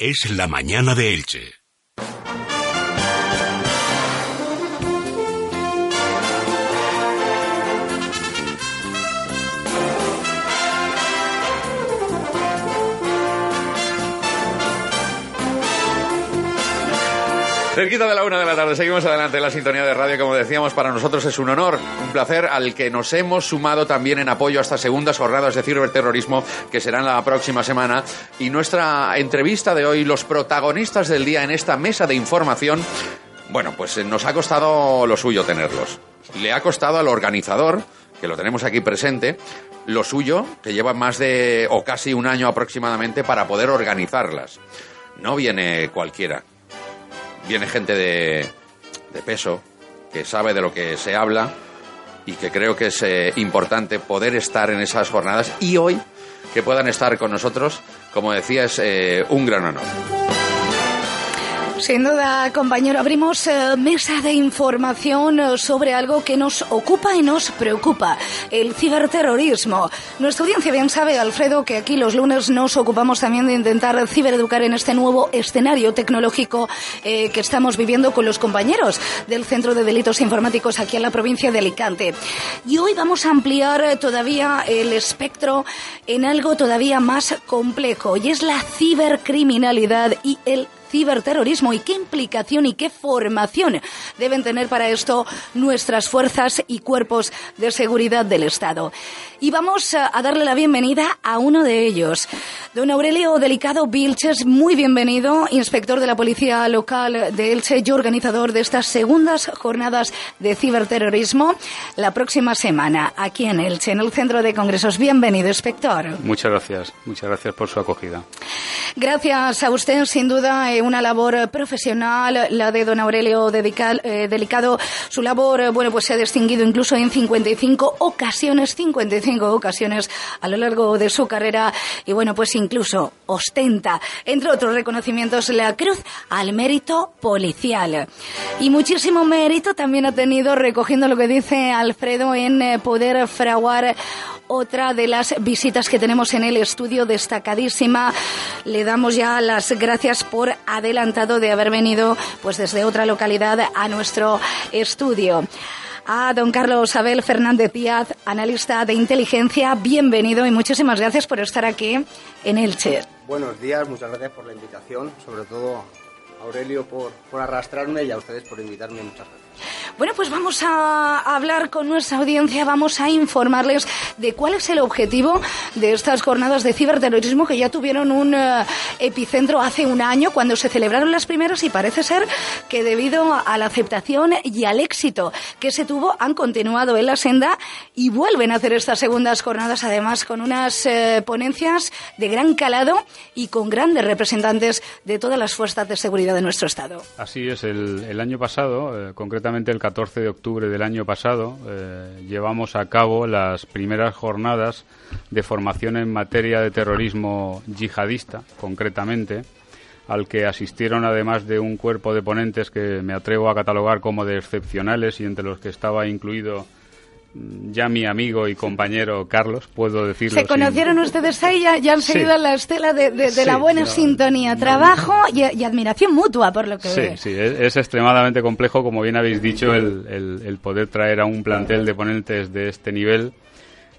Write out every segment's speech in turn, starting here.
es la mañana de Elche. Cerquita de la una de la tarde, seguimos adelante en la sintonía de radio. Como decíamos, para nosotros es un honor, un placer al que nos hemos sumado también en apoyo a estas segundas jornadas de ciberterrorismo que serán la próxima semana. Y nuestra entrevista de hoy, los protagonistas del día en esta mesa de información, bueno, pues nos ha costado lo suyo tenerlos. Le ha costado al organizador, que lo tenemos aquí presente, lo suyo, que lleva más de o casi un año aproximadamente para poder organizarlas. No viene cualquiera viene gente de, peso, que sabe de lo que se habla y que creo que es eh, importante poder estar en esas jornadas y hoy que puedan estar con nosotros, como decía, es eh, un gran honor. Sin duda, compañero, abrimos eh, mesa de información eh, sobre algo que nos ocupa y nos preocupa, el ciberterrorismo. Nuestra audiencia bien sabe, Alfredo, que aquí los lunes nos ocupamos también de intentar cibereducar en este nuevo escenario tecnológico eh, que estamos viviendo con los compañeros del Centro de Delitos Informáticos aquí en la provincia de Alicante. Y hoy vamos a ampliar todavía el espectro en algo todavía más complejo, y es la cibercriminalidad y el ciberterrorismo y qué implicación y qué formación deben tener para esto nuestras fuerzas y cuerpos de seguridad del Estado. Y vamos a darle la bienvenida a uno de ellos. Don Aurelio Delicado Vilches, muy bienvenido, inspector de la Policía Local de Elche y organizador de estas segundas jornadas de ciberterrorismo la próxima semana aquí en Elche, en el Centro de Congresos. Bienvenido, inspector. Muchas gracias, muchas gracias por su acogida. Gracias a usted, sin duda, eh, una labor profesional, la de don Aurelio eh, Delicado. Su labor, eh, bueno, pues se ha distinguido incluso en 55 ocasiones, 55 ocasiones a lo largo de su carrera y bueno, pues incluso ostenta, entre otros reconocimientos, la Cruz al Mérito Policial. Y muchísimo mérito también ha tenido recogiendo lo que dice Alfredo en eh, poder fraguar otra de las visitas que tenemos en el estudio destacadísima. Le damos ya las gracias por adelantado de haber venido pues desde otra localidad a nuestro estudio a don Carlos Abel Fernández Díaz, analista de inteligencia. Bienvenido y muchísimas gracias por estar aquí en Elche. Buenos días, muchas gracias por la invitación, sobre todo Aurelio por, por arrastrarme y a ustedes por invitarme. Muchas gracias. Bueno, pues vamos a hablar con nuestra audiencia, vamos a informarles de cuál es el objetivo de estas jornadas de ciberterrorismo que ya tuvieron un eh, epicentro hace un año cuando se celebraron las primeras y parece ser que debido a la aceptación y al éxito que se tuvo han continuado en la senda y vuelven a hacer estas segundas jornadas además con unas eh, ponencias de gran calado y con grandes representantes de todas las fuerzas de seguridad de nuestro Estado. Así es, el, año pasado, eh, concretamente el 14 de octubre del año pasado, eh, llevamos a cabo las primeras jornadas de formación en materia de terrorismo yihadista, concretamente, al que asistieron además de un cuerpo de ponentes que me atrevo a catalogar como de excepcionales y entre los que estaba incluido ya mi amigo y compañero Carlos, puedo decirlo. Se conocieron ustedes ahí, ya, ya han seguido la estela de, la buena sintonía, trabajo y, admiración mutua, por lo que Sí, sí, es, extremadamente complejo, como bien habéis dicho, el, el poder traer a un plantel de ponentes de este nivel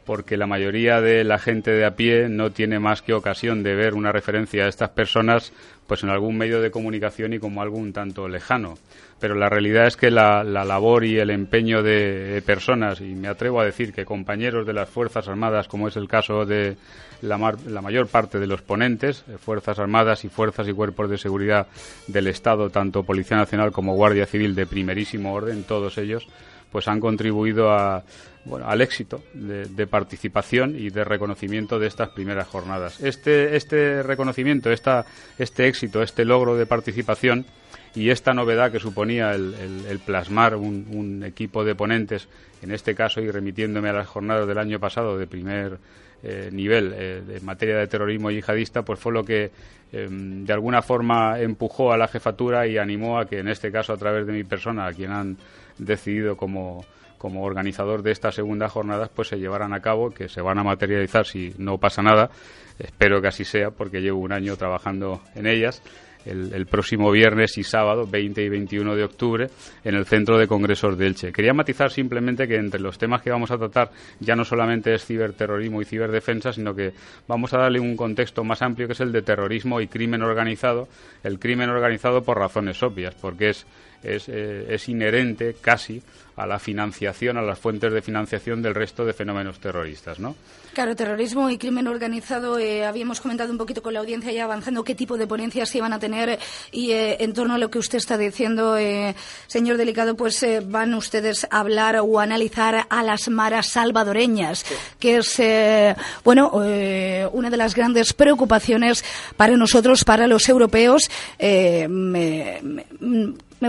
porque la mayoría de la gente de a pie no tiene más que ocasión de ver una referencia a estas personas pues en algún medio de comunicación y como algún tanto lejano. Pero la realidad es que la, labor y el empeño de personas, y me atrevo a decir que compañeros de las Fuerzas Armadas, como es el caso de la, la, mayor parte de los ponentes, eh, Fuerzas Armadas y Fuerzas y Cuerpos de Seguridad del Estado, tanto Policía Nacional como Guardia Civil de primerísimo orden, todos ellos, pues han contribuido a, bueno, al éxito de, participación y de reconocimiento de estas primeras jornadas. Este, este reconocimiento, esta, este éxito, este logro de participación y esta novedad que suponía el, plasmar un, equipo de ponentes, en este caso y remitiéndome a las jornadas del año pasado de primer eh, nivel eh, en materia de terrorismo yihadista, pues fue lo que em, de alguna forma empujó a la jefatura y animó a que en este caso a través de mi persona, a quien han decidido como como organizador de estas segundas jornadas pues se llevaran a cabo, que se van a materializar si no pasa nada. Espero que así sea porque llevo un año trabajando en ellas el, próximo viernes y sábado, 20 y 21 de octubre, en el Centro de Congresos de Elche. Quería matizar simplemente que entre los temas que vamos a tratar ya no solamente es ciberterrorismo y ciberdefensa, sino que vamos a darle un contexto más amplio que es el de terrorismo y crimen organizado. El crimen organizado por razones obvias, porque es, es, eh, es inherente casi a la financiación, a las fuentes de financiación del resto de fenómenos terroristas, ¿no? Claro, terrorismo y crimen organizado. Eh, habíamos comentado un poquito con la audiencia ya avanzando qué tipo de ponencias se iban a tener y eh, en torno a lo que usted está diciendo, eh, señor Delicado, pues van ustedes a hablar o analizar a las maras salvadoreñas, que es, bueno, una de las grandes preocupaciones para nosotros, para los europeos. Me, me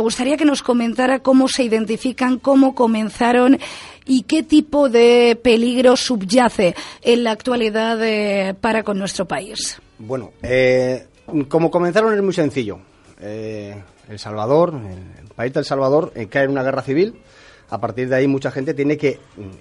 gustaría que nos comentara cómo se identifican, cómo comenzaron y qué tipo de peligro subyace en la actualidad eh, para con nuestro país. Bueno, eh, como comenzaron es muy sencillo. Eh, el Salvador, el país del Salvador, cae en una guerra civil a partir de ahí mucha gente tiene que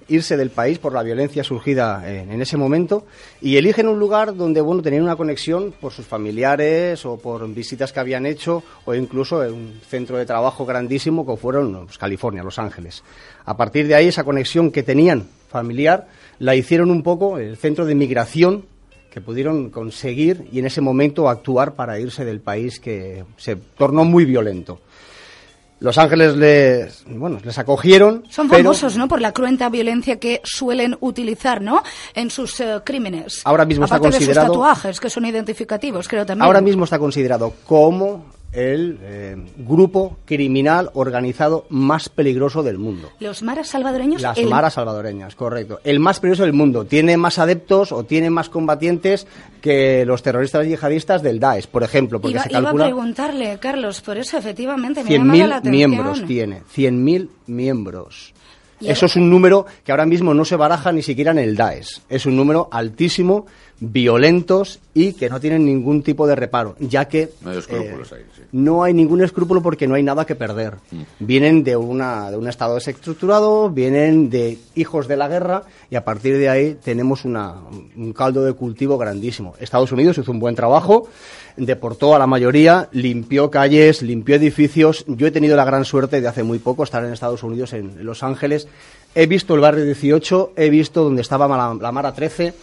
irse del país por la violencia surgida en, ese momento y eligen un lugar donde bueno tenían una conexión por sus familiares o por visitas que habían hecho o incluso en un centro de trabajo grandísimo como fueron pues, California, Los Ángeles. A partir de ahí esa conexión que tenían familiar la hicieron un poco el centro de migración que pudieron conseguir y en ese momento actuar para irse del país que se tornó muy violento. Los Ángeles les, bueno, les acogieron. Son famosos, ¿no? Por la cruenta violencia que suelen utilizar, ¿no? En sus eh, crímenes. Ahora mismo está considerado. De sus tatuajes, que son identificativos, creo también. Ahora mismo está considerado como el eh, grupo criminal organizado más peligroso del mundo. ¿Los maras salvadoreños? Las maras salvadoreñas, correcto. El más peligroso del mundo. Tiene más adeptos o tiene más combatientes que los terroristas yihadistas del Daesh, por ejemplo. Porque iba, se calcula... a preguntarle, Carlos, por eso efectivamente me llama la atención. miembros tiene, 100.000 miembros. Eso es un número que ahora mismo no se baraja ni siquiera en el Daesh. Es un número altísimo violentos y que no tienen ningún tipo de reparo, ya que no hay, escrúpulos eh, no hay ningún escrúpulo porque no hay nada que perder. Mm. Vienen de, una, de un Estado desestructurado, vienen de hijos de la guerra y a partir de ahí tenemos una, un caldo de cultivo grandísimo. Estados Unidos hizo un buen trabajo, deportó a la mayoría, limpió calles, limpió edificios. Yo he tenido la gran suerte de hace muy poco estar en Estados Unidos, en, Los Ángeles. He visto el barrio 18, he visto donde estaba la, la Mara 13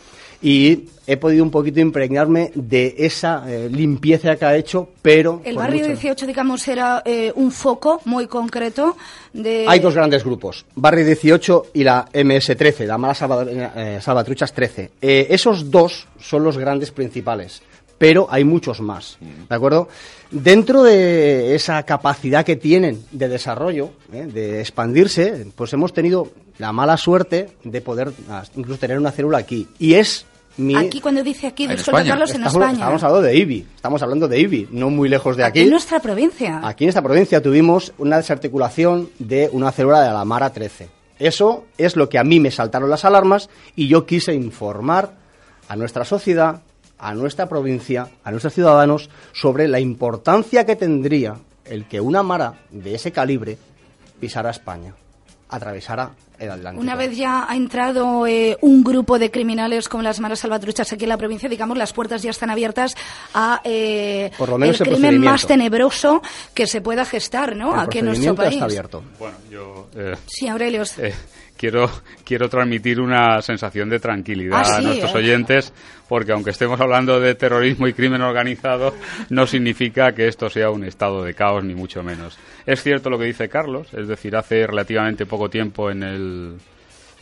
y he podido un poquito impregnarme de esa eh, limpieza que ha hecho, pero... El barrio 18, digamos, era eh, un foco muy concreto de... Hay dos grandes grupos, Barrio 18 y la MS-13, la Mala eh, Salvatruchas 13. esos dos son los grandes principales, pero hay muchos más, ¿de acuerdo? Dentro de esa capacidad que tienen de desarrollo, de expandirse, pues hemos tenido la mala suerte de poder incluso tener una célula aquí. Y es Aquí cuando dice aquí, disculpa Carlos, en España. Estamos hablando de IBI, estamos hablando de IBI, no muy lejos de aquí. Aquí en nuestra provincia. Aquí en esta provincia tuvimos una desarticulación de una célula de la Mara 13. Eso es lo que a mí me saltaron las alarmas y yo quise informar a nuestra sociedad, a nuestra provincia, a nuestros ciudadanos sobre la importancia que tendría el que una Mara de ese calibre pisara España, atravesara una vez ya ha entrado eh, un grupo de criminales como las maras salvatruchas aquí en la provincia, digamos, las puertas ya están abiertas a eh, el crimen más tenebroso que se pueda gestar, ¿no? aquí en nuestro país. Está abierto. Bueno, yo. Eh, sí, Aurelio quiero, quiero transmitir una sensación de tranquilidad ah, a nuestros oyentes, porque aunque estemos hablando de terrorismo y crimen organizado, no significa que esto sea un estado de caos, ni mucho menos. Es cierto lo que dice Carlos, es decir, hace relativamente poco tiempo, en el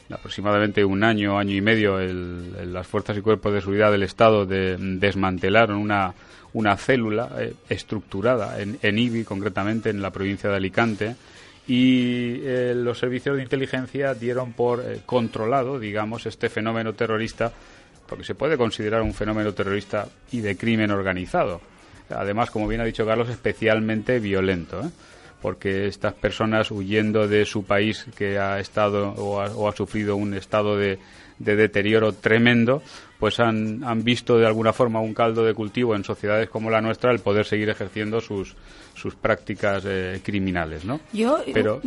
aproximadamente un año, año y medio, las fuerzas y cuerpos de seguridad del Estado desmantelaron una, una célula eh, estructurada en, en IBI, concretamente en la provincia de Alicante, y eh, los servicios de inteligencia dieron por eh, controlado, digamos, este fenómeno terrorista, porque se puede considerar un fenómeno terrorista y de crimen organizado. Además, como bien ha dicho Carlos, especialmente violento. ¿eh? porque estas personas huyendo de su país que ha estado o ha, sufrido un estado de, de deterioro tremendo, pues han visto de alguna forma un caldo de cultivo en sociedades como la nuestra el poder seguir ejerciendo sus, sus prácticas eh, criminales, ¿no? Yo, pero,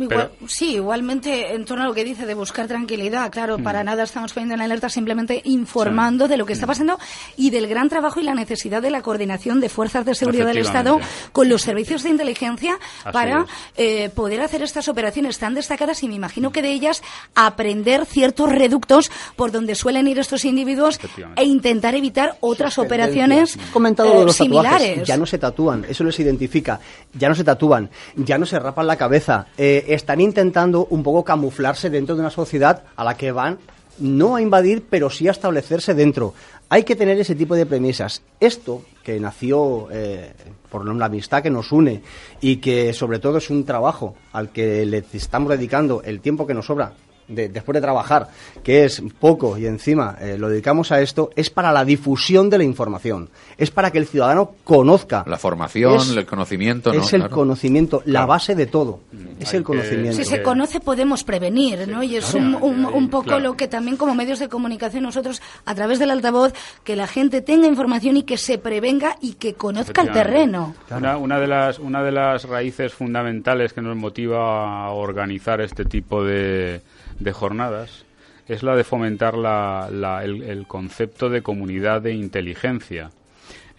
sí, igualmente en torno a lo que dice de buscar tranquilidad, claro, mm. para nada estamos poniendo en alerta, simplemente informando de lo que está mm. pasando y del gran trabajo y la necesidad de la coordinación de fuerzas de seguridad del Estado con los servicios de inteligencia para eh, poder hacer estas operaciones tan destacadas y me imagino que de ellas aprender ciertos reductos por donde suelen ir estos individuos e intentar evitar otras operaciones comentado los similares. ya no se tatúan, eso les identifica. Ya no se tatúan, ya no se rapan la cabeza. Eh, están intentando un poco camuflarse dentro de una sociedad a la que van no a invadir, pero sí a establecerse dentro. Hay que tener ese tipo de premisas. Esto, que nació eh, por la amistad que nos une y que sobre todo es un trabajo al que le estamos dedicando el tiempo que nos sobra, después de trabajar, que es poco y encima eh, lo dedicamos a esto, es para la difusión de la información. Es para que el ciudadano conozca. La formación, el conocimiento. Es el conocimiento, la base de todo. Es el conocimiento. Si se conoce podemos prevenir, ¿no? Y es un, un, poco lo que también como medios de comunicación nosotros, a través del altavoz, que la gente tenga información y que se prevenga y que conozca el terreno. Una, una, de las, una de las raíces fundamentales que nos motiva a organizar este tipo de de jornadas es la de fomentar el, concepto de comunidad de inteligencia.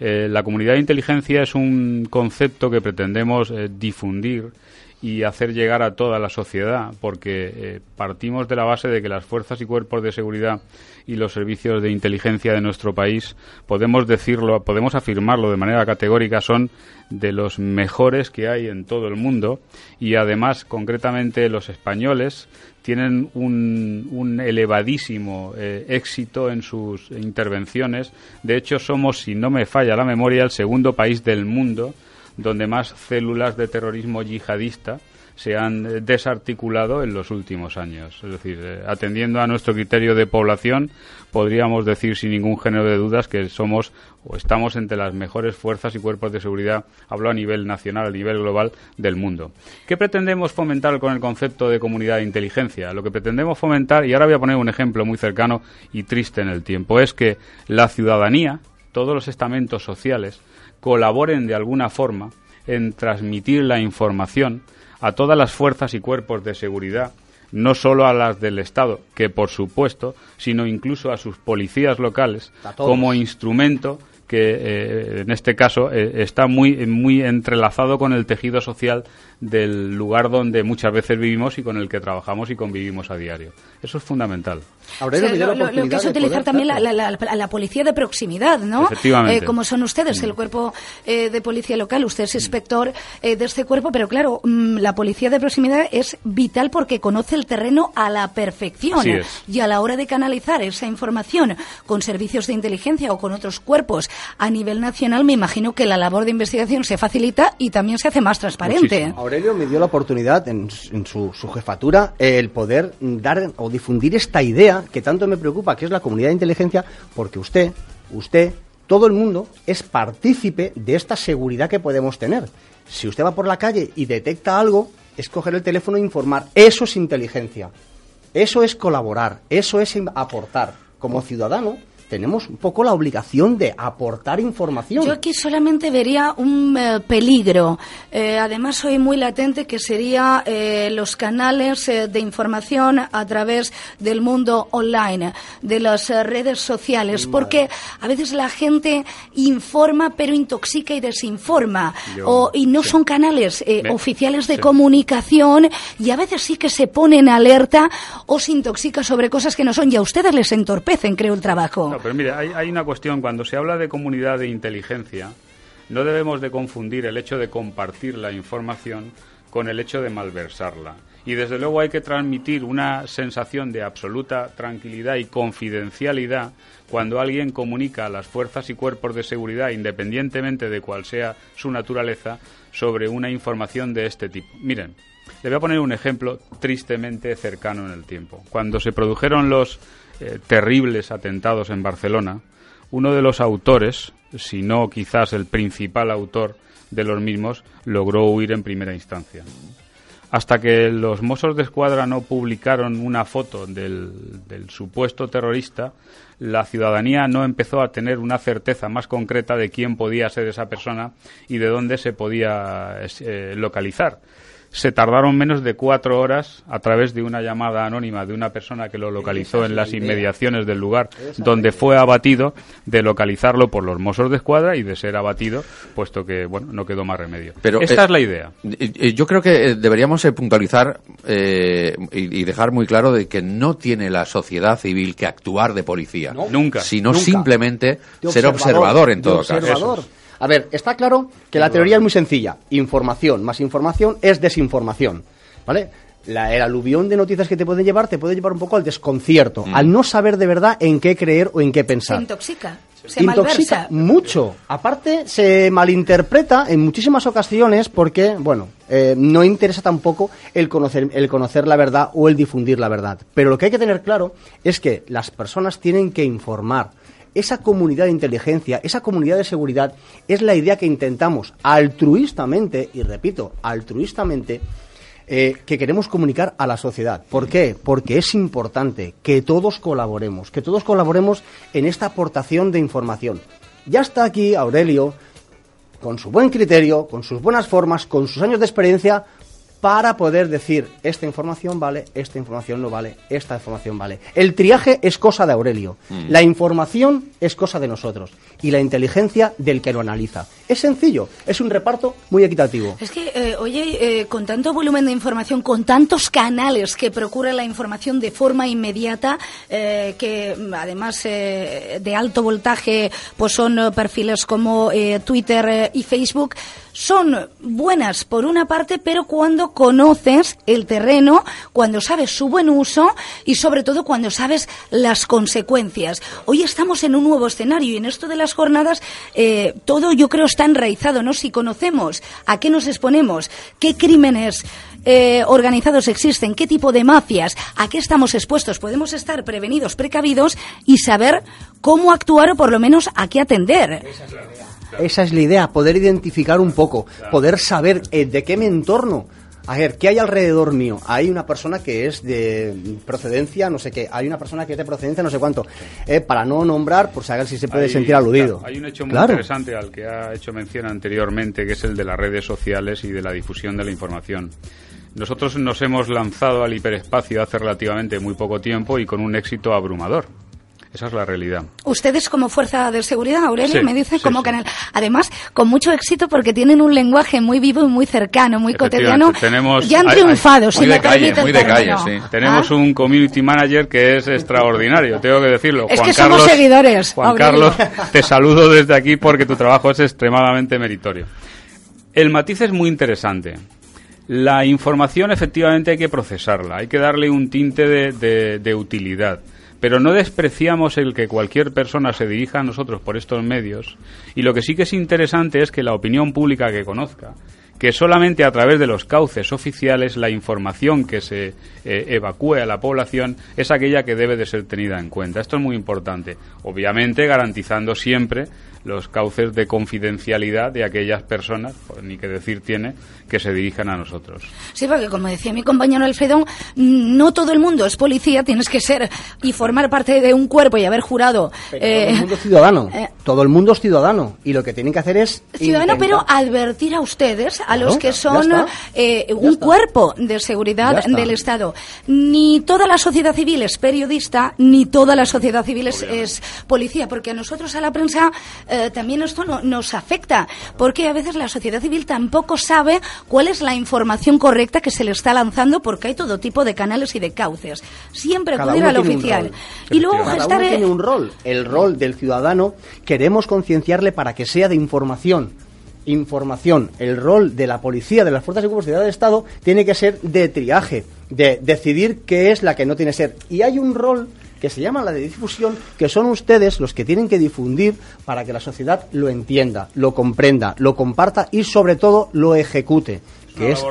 Eh, la comunidad de inteligencia es un concepto que pretendemos eh, difundir y hacer llegar a toda la sociedad, porque eh, partimos de la base de que las fuerzas y cuerpos de seguridad y los servicios de inteligencia de nuestro país, podemos decirlo, podemos afirmarlo de manera categórica, son de los mejores que hay en todo el mundo y además, concretamente, los españoles tienen un, elevadísimo eh, éxito en sus intervenciones. De hecho, somos, si no me falla la memoria, el segundo país del mundo donde más células de terrorismo yihadista se han desarticulado en los últimos años. Es decir, eh, atendiendo a nuestro criterio de población, podríamos decir sin ningún género de dudas que somos o estamos entre las mejores fuerzas y cuerpos de seguridad, hablo a nivel nacional, a nivel global del mundo. ¿Qué pretendemos fomentar con el concepto de comunidad de inteligencia? Lo que pretendemos fomentar, y ahora voy a poner un ejemplo muy cercano y triste en el tiempo, es que la ciudadanía, todos los estamentos sociales, colaboren de alguna forma en transmitir la información a todas las fuerzas y cuerpos de seguridad, no solo a las del Estado, que por supuesto, sino incluso a sus policías locales, como instrumento que eh, en este caso eh, está muy, muy entrelazado con el tejido social del lugar donde muchas veces vivimos y con el que trabajamos y convivimos a diario. Eso es fundamental. lo, que es utilizar también la, la, policía de proximidad, ¿no? Efectivamente. Eh, como son ustedes, el cuerpo de policía local, usted es inspector de este cuerpo, pero claro, mm, la policía de proximidad es vital porque conoce el terreno a la perfección. Y a la hora de canalizar esa información con servicios de inteligencia o con otros cuerpos a nivel nacional me imagino que la labor de investigación se facilita y también se hace más transparente. Aurelio me dio la oportunidad en, su, jefatura el poder dar o difundir esta idea que tanto me preocupa, que es la comunidad de inteligencia, porque usted, usted, todo el mundo es partícipe de esta seguridad que podemos tener. Si usted va por la calle y detecta algo, es coger el teléfono e informar. Eso es inteligencia. Eso es colaborar. Eso es aportar. Como ciudadano, tenemos un poco la obligación de aportar información. Yo aquí solamente vería un eh, peligro. Eh, además, soy muy latente que sería eh, los canales de información a través del mundo online, de las redes sociales, porque a veces la gente informa pero intoxica y desinforma, o, y no son canales oficiales de comunicación y a veces sí que se ponen alerta o se intoxica sobre cosas que no son. Y a ustedes les entorpecen, creo, el trabajo pero mire, hay, una cuestión. Cuando se habla de comunidad de inteligencia, no debemos de confundir el hecho de compartir la información con el hecho de malversarla. Y desde luego hay que transmitir una sensación de absoluta tranquilidad y confidencialidad cuando alguien comunica a las fuerzas y cuerpos de seguridad, independientemente de cuál sea su naturaleza, sobre una información de este tipo. Miren, Le voy a poner un ejemplo tristemente cercano en el tiempo. Cuando se produjeron los eh, terribles atentados en Barcelona, uno de los autores, si no quizás el principal autor de los mismos, logró huir en primera instancia. Hasta que los Mossos de Escuadra no publicaron una foto del, supuesto terrorista, la ciudadanía no empezó a tener una certeza más concreta de quién podía ser esa persona y de dónde se podía eh, localizar se tardaron menos de cuatro horas a través de una llamada anónima de una persona que lo localizó en las inmediaciones del lugar donde fue abatido, de localizarlo por los Mossos de Escuadra y de ser abatido, puesto que bueno no quedó más remedio. Pero esta eh, es la idea. Yo creo que eh, deberíamos eh, puntualizar y, dejar muy claro de que no tiene la sociedad civil que actuar de policía, nunca, sino simplemente ser observador. en todo caso. A ver, está claro que la teoría es muy sencilla. Información más información es desinformación. ¿Vale? La, el aluvión de noticias que te pueden llevar te puede llevar un poco al desconcierto, mm. al no saber de verdad en qué creer o en qué pensar. Se intoxica. Se intoxica mucho. Aparte, se malinterpreta en muchísimas ocasiones porque, bueno, eh, no interesa tampoco el conocer, el conocer la verdad o el difundir la verdad. Pero lo que hay que tener claro es que las personas tienen que informar esa comunidad de inteligencia, esa comunidad de seguridad, es la idea que intentamos altruistamente, y repito, altruistamente, eh, que queremos comunicar a la sociedad. ¿Por qué? Porque es importante que todos colaboremos, que todos colaboremos en esta aportación de información. Ya está aquí Aurelio, con su buen criterio, con sus buenas formas, con sus años de experiencia, para poder decir esta información vale, esta información no vale, esta información vale. El triaje es cosa de Aurelio, mm. la información es cosa de nosotros y la inteligencia del que lo analiza. Es sencillo, es un reparto muy equitativo. Es que, eh, oye, eh, con tanto volumen de información, con tantos canales que procuran la información de forma inmediata, eh, que además de alto voltaje, pues son perfiles como Twitter y Facebook, son buenas por una parte, pero cuando conoces el terreno, cuando sabes su buen uso y sobre todo cuando sabes las consecuencias. Hoy estamos en un nuevo escenario y en esto de las jornadas eh, todo yo creo está enraizado, ¿no? Si conocemos a qué nos exponemos, qué crímenes eh, organizados existen, qué tipo de mafias, a qué estamos expuestos, podemos estar prevenidos, precavidos y saber cómo actuar o por lo menos a qué atender. Poder identificar un poco, poder saber eh, de qué me entorno. A ver, ¿qué hay alrededor mío? Hay una persona que es de procedencia, no sé qué. Hay una persona que es de procedencia, no sé cuánto. Eh, para no nombrar, por saber si se puede sentir aludido. hay un hecho muy interesante al que ha hecho mención anteriormente, que es el de las redes sociales y de la difusión de la información. Nosotros nos hemos lanzado al hiperespacio hace relativamente muy poco tiempo y con un éxito abrumador. Esa es la realidad. Ustedes como fuerza de seguridad, Aurelio, me dicen como canal. Además, con mucho éxito porque tienen un lenguaje muy vivo y muy cercano, muy cotidiano. Tenemos, ya han triunfado, si me calle, muy de calle, sí. Tenemos ¿Ah? un community manager que es extraordinario, tengo que decirlo. Es que somos seguidores. Juan Carlos, te saludo desde aquí porque tu trabajo es extremadamente meritorio. El matiz es muy interesante. La información efectivamente hay que procesarla, hay que darle un tinte de, de utilidad pero no despreciamos el que cualquier persona se dirija a nosotros por estos medios y lo que sí que es interesante es que la opinión pública que conozca que solamente a través de los cauces oficiales la información que se eh, evacúe a la población es aquella que debe de ser tenida en cuenta. Esto es muy importante, obviamente garantizando siempre los cauces de confidencialidad de aquellas personas, pues, ni que decir tiene, que se dirijan a nosotros. Sí, porque como decía mi compañero Alfredo, no todo el mundo es policía, tienes que ser y formar parte de un cuerpo y haber jurado. todo el eh, mundo es ciudadano, eh, todo el mundo es ciudadano y lo que tienen que hacer es... Ciudadano, pero advertir a ustedes, a los que son eh, un cuerpo de seguridad del Estado. Ni toda la sociedad civil es periodista, ni toda la sociedad civil es, es policía, porque a nosotros, a la prensa, eh, también esto nos afecta, porque a veces la sociedad civil tampoco sabe cuál es la información correcta que se le está lanzando, porque hay todo tipo de canales y de cauces. Siempre acudir al oficial. Y luego gestar. tiene un rol. El rol del ciudadano queremos concienciarle para que sea de información información. El rol de la policía, de las fuerzas de seguridad del Estado, tiene que ser de triaje, de decidir qué es la que no tiene ser. Y hay un rol que se llama la de difusión, que son ustedes los que tienen que difundir para que la sociedad lo entienda, lo comprenda, lo comparta y sobre todo lo ejecute. que es,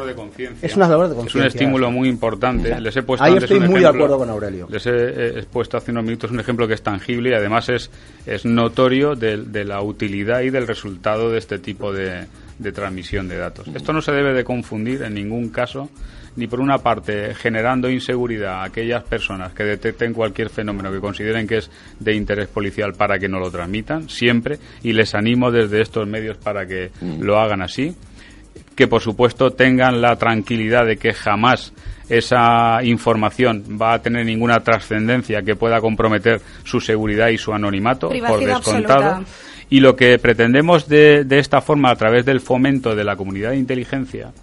es una labor de conciencia. Es un estímulo muy importante. Les he puesto Ahí estoy muy de acuerdo con Aurelio. Les he, puesto hace unos minutos un ejemplo que es tangible y además es, es notorio de, la utilidad y del resultado de este tipo de, de transmisión de datos. Esto no se debe de confundir en ningún caso ni por una parte generando inseguridad a aquellas personas que detecten cualquier fenómeno que consideren que es de interés policial para que no lo transmitan, siempre, y les animo desde estos medios para que mm. lo hagan así, que por supuesto tengan la tranquilidad de que jamás esa información va a tener ninguna trascendencia que pueda comprometer su seguridad y su anonimato, por descontado. Y lo que pretendemos de, de, esta forma, a través del fomento de la comunidad de inteligencia,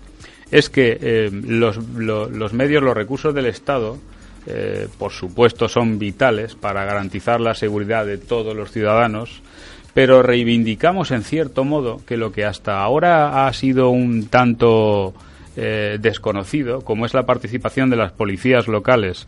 es que eh, los, los, medios, los recursos del Estado, eh, por supuesto, son vitales para garantizar la seguridad de todos los ciudadanos, pero reivindicamos en cierto modo que lo que hasta ahora ha sido un tanto eh, desconocido, como es la participación de las policías locales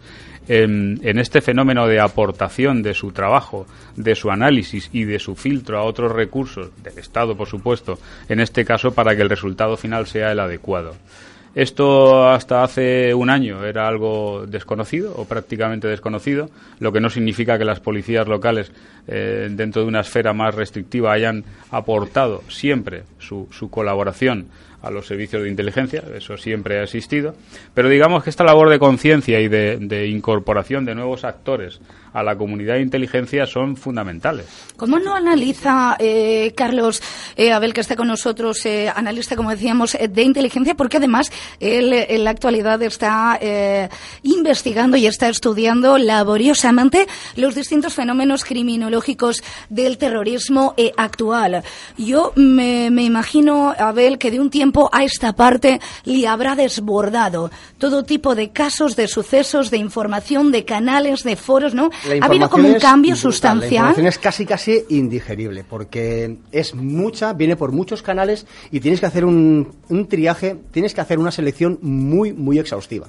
en, este fenómeno de aportación de su trabajo, de su análisis y de su filtro a otros recursos del Estado, por supuesto, en este caso para que el resultado final sea el adecuado. Esto hasta hace un año era algo desconocido o prácticamente desconocido, lo que no significa que las policías locales, eh, dentro de una esfera más restrictiva, hayan aportado siempre su, su colaboración a los servicios de inteligencia, eso siempre ha existido, pero digamos que esta labor de conciencia y de, incorporación de nuevos actores a la comunidad de inteligencia son fundamentales. ¿Cómo no analiza, eh, Carlos eh, Abel, que está con nosotros, eh, analista, como decíamos, de inteligencia, porque además él en la actualidad está investigando y está estudiando laboriosamente los distintos fenómenos criminológicos del terrorismo actual? Yo me, me imagino, Abel, que de un tiempo a esta parte le habrá desbordado todo tipo de casos, de sucesos, de información, de canales, de foros, ¿no? Ha habido como un cambio sustancial. La información es casi, casi indigerible, porque es mucha, viene por muchos canales y tienes que hacer un, triaje, tienes que hacer una selección muy, muy exhaustiva.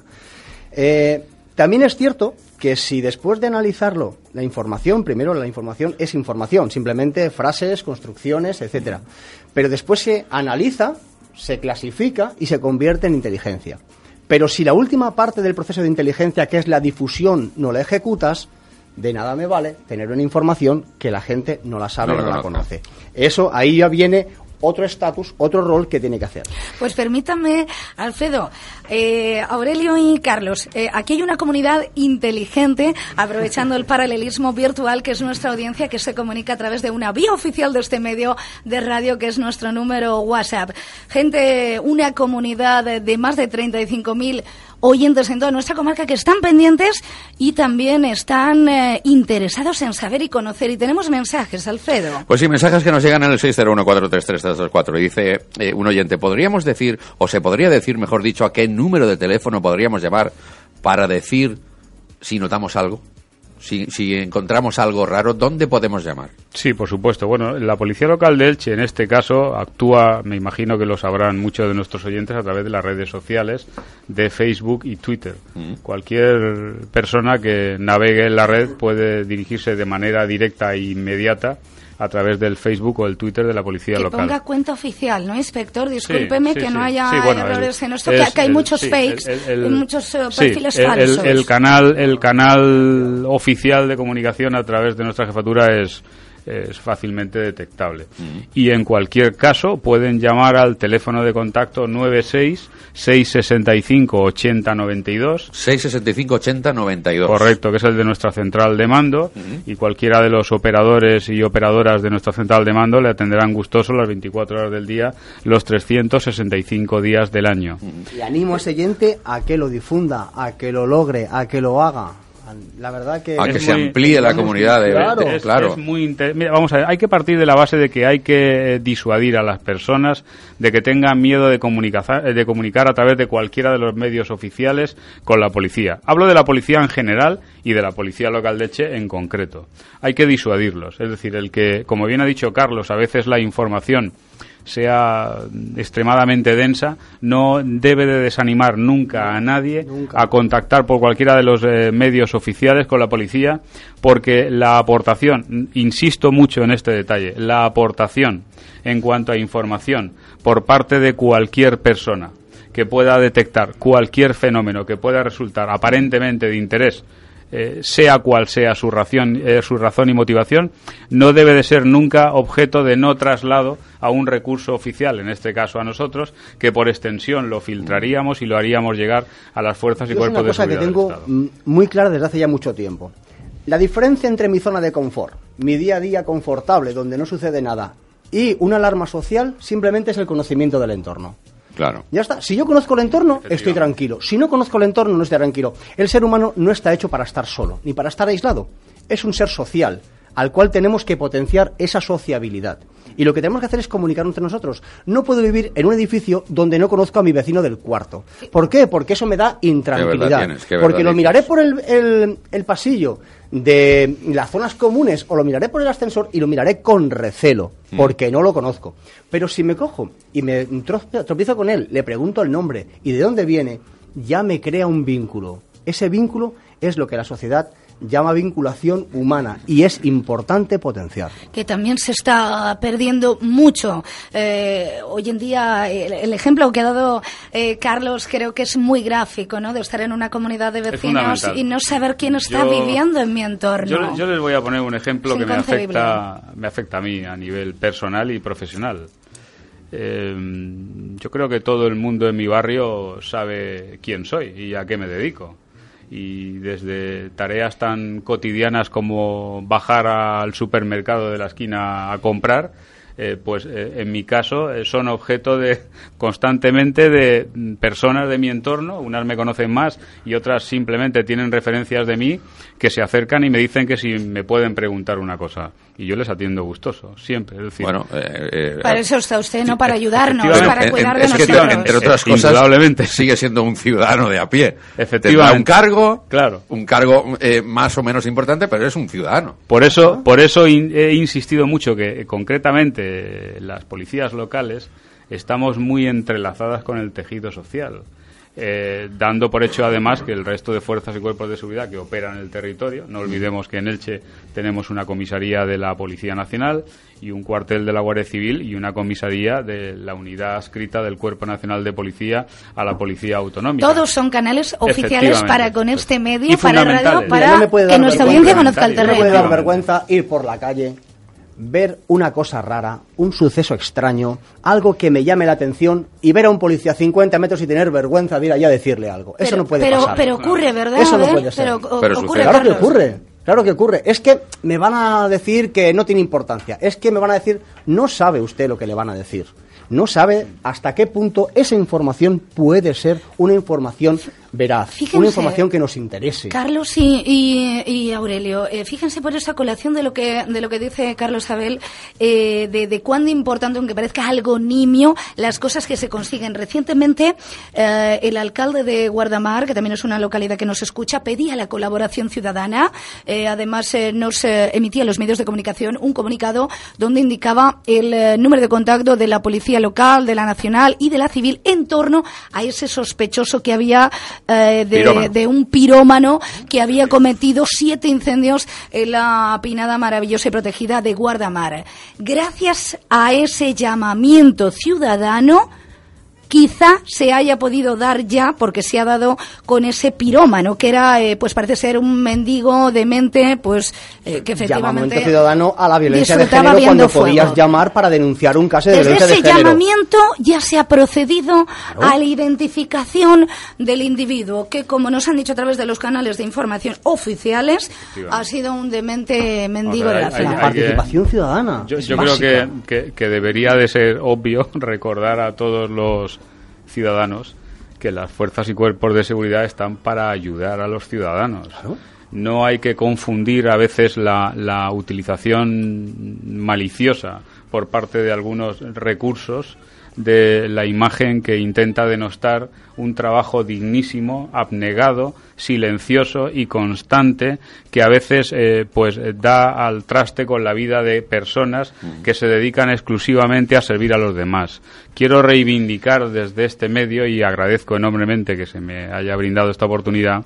Eh, también es cierto que si después de analizarlo, la información, primero la información es información, simplemente frases, construcciones, etcétera. Pero después se analiza se clasifica y se convierte en inteligencia. Pero si la última parte del proceso de inteligencia, que es la difusión, no la ejecutas, de nada me vale tener una información que la gente no la sabe o no la conoce. Eso ahí ya viene otro estatus, otro rol que tiene que hacer. Pues permítame, Alfredo, eh, Aurelio y Carlos, eh, aquí hay una comunidad inteligente, aprovechando el paralelismo virtual que es nuestra audiencia, que se comunica a través de una vía oficial de este medio de radio, que es nuestro número WhatsApp. Gente, una comunidad de más de 35.000 oyentes en toda nuestra comarca que están pendientes y también están eh, interesados en saber y conocer. Y tenemos mensajes, Alfredo. Pues sí, mensajes que nos llegan en el 601433324. Y dice eh, un oyente, ¿podríamos decir, o se podría decir, mejor dicho, a qué número de teléfono podríamos llamar para decir si notamos algo? si, encontramos algo raro, ¿dónde podemos llamar? Sí, por supuesto. Bueno, la Policía Local de Elche en este caso actúa, me imagino que lo sabrán muchos de nuestros oyentes, a través de las redes sociales de Facebook y Twitter. Mm. Cualquier persona que navegue en la red puede dirigirse de manera directa e inmediata a través del Facebook o el Twitter de la policía que local. ponga cuenta oficial, ¿no, inspector? Discúlpeme que no haya errores en esto, que, hay muchos fakes, muchos eh, perfiles falsos. El, canal, el canal oficial de comunicación a través de nuestra jefatura es es fácilmente detectable. Mm. Y en cualquier caso pueden llamar al teléfono de contacto 96 665 8092. 665 8092. Correcto, que es el de nuestra central de mando mm. y cualquiera de los operadores y operadoras de nuestra central de mando le atenderán gustoso las 24 horas del día, los 365 días del año. Y animo a ese oyente a que lo difunda, a que lo logre, a que lo haga la verdad que... A que se amplíe la comunidad. De, claro, muy vamos a ver, hay que partir de la base de que hay que disuadir a las personas de que tengan miedo de comunicar, de comunicar a través de cualquiera de los medios oficiales con la policía. Hablo de la policía en general y de la policía local de Che en concreto. Hay que disuadirlos. Es decir, el que, como bien ha dicho Carlos, a veces la información sea extremadamente densa, no debe de desanimar nunca a nadie a contactar por cualquiera de los eh, medios oficiales con la policía, porque la aportación, insisto mucho en este detalle, la aportación en cuanto a información por parte de cualquier persona que pueda detectar cualquier fenómeno que pueda resultar aparentemente de interés eh, sea cual sea su, eh, su razón y motivación, no debe de ser nunca objeto de no traslado a un recurso oficial, en este caso a nosotros, que por extensión lo filtraríamos y lo haríamos llegar a las fuerzas y cuerpos de seguridad. Es una cosa que tengo muy clara desde hace ya mucho tiempo. La diferencia entre mi zona de confort, mi día a día confortable, donde no sucede nada, y una alarma social simplemente es el conocimiento del entorno. Claro. Ya está. Si yo conozco el entorno, estoy tranquilo. Si no conozco el entorno, no estoy tranquilo. El ser humano no está hecho para estar solo, ni para estar aislado. Es un ser social, al cual tenemos que potenciar esa sociabilidad. Y lo que tenemos que hacer es comunicar entre nosotros. No puedo vivir en un edificio donde no conozco a mi vecino del cuarto. ¿Por qué? Porque eso me da intranquilidad. Porque lo miraré por el, el, pasillo de las zonas comunes o lo miraré por el ascensor y lo miraré con recelo, mm. porque no lo conozco. Pero si me cojo y me tropiezo con él, le pregunto el nombre y de dónde viene, ya me crea un vínculo. Ese vínculo es lo que la sociedad llama vinculación humana y es importante potenciar. Que también se está perdiendo mucho. Eh, hoy en día, el, ejemplo que ha dado eh, Carlos creo que es muy gráfico, ¿no? De estar en una comunidad de vecinos y no saber quién está viviendo en mi entorno. Yo, les voy a poner un ejemplo que me afecta, me afecta a mí a nivel personal y profesional. Eh, yo creo que todo el mundo en mi barrio sabe quién soy y a qué me dedico y desde tareas tan cotidianas como bajar al supermercado de la esquina a comprar, eh, pues eh, en mi caso eh, son objeto de constantemente de personas de mi entorno, unas me conocen más y otras simplemente tienen referencias de mí que se acercan y me dicen que si me pueden preguntar una cosa y yo les atiendo gustoso, siempre. Es decir, bueno, eh, eh, para eso está usted, no para ayudarnos, para cuidar de nosotros. Que, entre otras cosas, sigue siendo un ciudadano de a pie. Efectivamente. un cargo, claro. un cargo eh, más o menos importante, pero es un ciudadano. Por eso, por eso he insistido mucho que concretamente las policías locales estamos muy entrelazadas con el tejido social. Eh, dando por hecho además que el resto de fuerzas y cuerpos de seguridad que operan en el territorio, no olvidemos que en Elche tenemos una comisaría de la Policía Nacional y un cuartel de la Guardia Civil y una comisaría de la unidad adscrita del Cuerpo Nacional de Policía a la Policía Autonómica. Todos son canales oficiales para con este medio, para radio, para que nuestra audiencia conozca el terreno. No puede dar vergüenza ir por la calle ver una cosa rara, un suceso extraño, algo que me llame la atención y ver a un policía a 50 metros y tener vergüenza de ir allá a decirle algo. Eso no puede pero, pasar. Pero ocurre, ¿verdad? Eso no puede ser. Pero, ocurre, claro que ocurre. Claro que ocurre. Es que me van a decir que no tiene importancia. Es que me van a decir, no sabe usted lo que le van a decir. No sabe hasta qué punto esa información puede ser una información veraz, una información que nos interese. Carlos y, Aurelio, eh, fíjense por esa colación de lo que de lo que dice Carlos Abel, eh, de, de cuán importante, aunque parezca algo nimio, las cosas que se consiguen. Recientemente, eh, el alcalde de Guardamar, que también es una localidad que nos escucha, pedía la colaboración ciudadana. además, nos emitía a los medios de comunicación un comunicado donde indicaba el número de contacto de la policía local, de la nacional y de la civil en torno a ese sospechoso que había eh, de, un pirómano que había cometido siete incendios en la pinada maravillosa y protegida de Guardamar. Gracias a ese llamamiento ciudadano, quizá se haya podido dar ya, porque se ha dado con ese pirómano, que era, eh, pues parece ser un mendigo de mente, pues eh, que efectivamente. Llamamiento ciudadano a la violencia de género cuando podías llamar para denunciar un caso de violencia de género. Desde ese llamamiento ya se ha procedido a la identificación del individuo, que como nos han dicho a través de los canales de información oficiales, ha sido un demente mendigo de la ciudad. Participación ciudadana. Yo, yo creo que, que debería de ser obvio recordar a todos los ciudadanos que las fuerzas y cuerpos de seguridad están para ayudar a los ciudadanos. No hay que confundir a veces la, la utilización maliciosa por parte de algunos recursos de la imagen que intenta denostar un trabajo dignísimo, abnegado, silencioso y constante que a veces eh, pues da al traste con la vida de personas que se dedican exclusivamente a servir a los demás. Quiero reivindicar desde este medio y agradezco enormemente que se me haya brindado esta oportunidad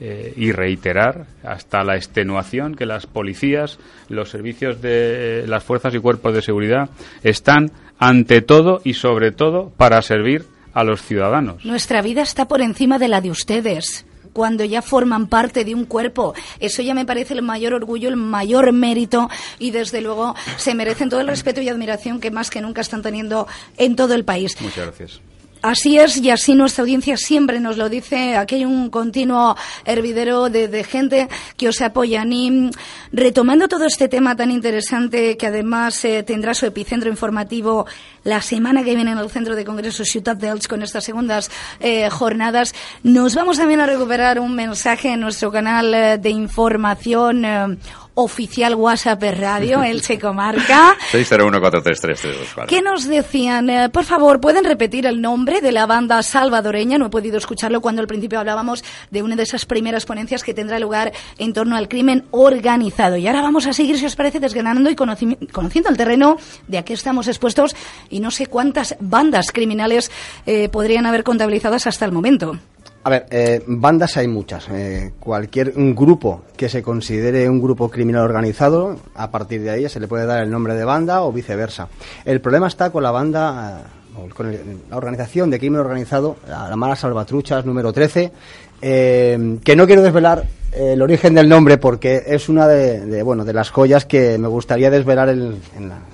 eh, y reiterar hasta la extenuación que las policías, los servicios de las fuerzas y cuerpos de seguridad están ante todo y sobre todo para servir a los ciudadanos. Nuestra vida está por encima de la de ustedes cuando ya forman parte de un cuerpo. Eso ya me parece el mayor orgullo, el mayor mérito y desde luego se merecen todo el respeto y admiración que más que nunca están teniendo en todo el país. Muchas gracias. Así es, y así nuestra audiencia siempre nos lo dice. Aquí hay un continuo hervidero de, gente que os apoya. Y retomando todo este tema tan interesante, que además eh, tendrá su epicentro informativo la semana que viene en el Centro de Congresos Ciudad de Elche con estas segundas eh, jornadas, nos vamos también a recuperar un mensaje en nuestro canal eh, de información oficial WhatsApp Radio, Elche Comarca. 601433324. ¿Qué nos decían? Eh, por favor, ¿pueden repetir el nombre de la banda salvadoreña? No he podido escucharlo cuando al principio hablábamos de una de esas primeras ponencias que tendrá lugar en torno al crimen organizado. Y ahora vamos a seguir, si os parece, desgranando y conociendo el terreno de a qué estamos expuestos y no sé cuántas bandas criminales eh, podrían haber contabilizadas hasta el momento. A ver, eh, bandas hay muchas. Eh, cualquier grupo que se considere un grupo criminal organizado, a partir de ahí se le puede dar el nombre de banda o viceversa. El problema está con la banda, eh, con la organización de crimen organizado, la Mala Salvatruchas número 13, que no quiero desvelar el origen del nombre porque es una de, bueno de las joyas que me gustaría desvelar en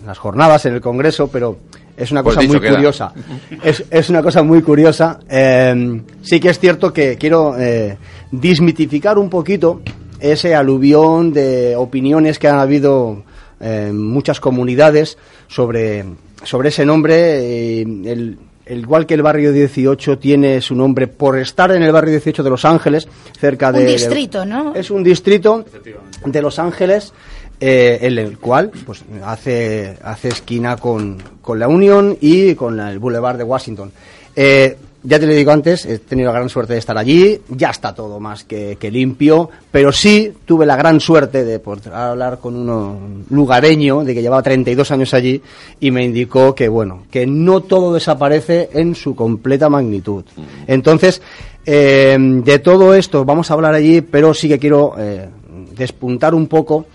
las jornadas, en el Congreso, pero es una pues cosa muy curiosa. Es, es, una cosa muy curiosa. Eh, sí que es cierto que quiero eh, dismitificar un poquito ese aluvión de opiniones que han habido en muchas comunidades sobre, sobre ese nombre. el, igual que el barrio 18 tiene su nombre por estar en el barrio 18 de Los Ángeles, cerca de... Un distrito, ¿no? Es un distrito de Los Ángeles eh, en el cual pues hace, hace esquina con, con la Unión y con el Boulevard de Washington. Eh, ya te lo digo antes, he tenido la gran suerte de estar allí, ya está todo más que, limpio, pero sí tuve la gran suerte de poder hablar con uno lugareño, de que llevaba 32 años allí, y me indicó que, bueno, que no todo desaparece en su completa magnitud. Entonces, eh, de todo esto vamos a hablar allí, pero sí que quiero despuntar un poco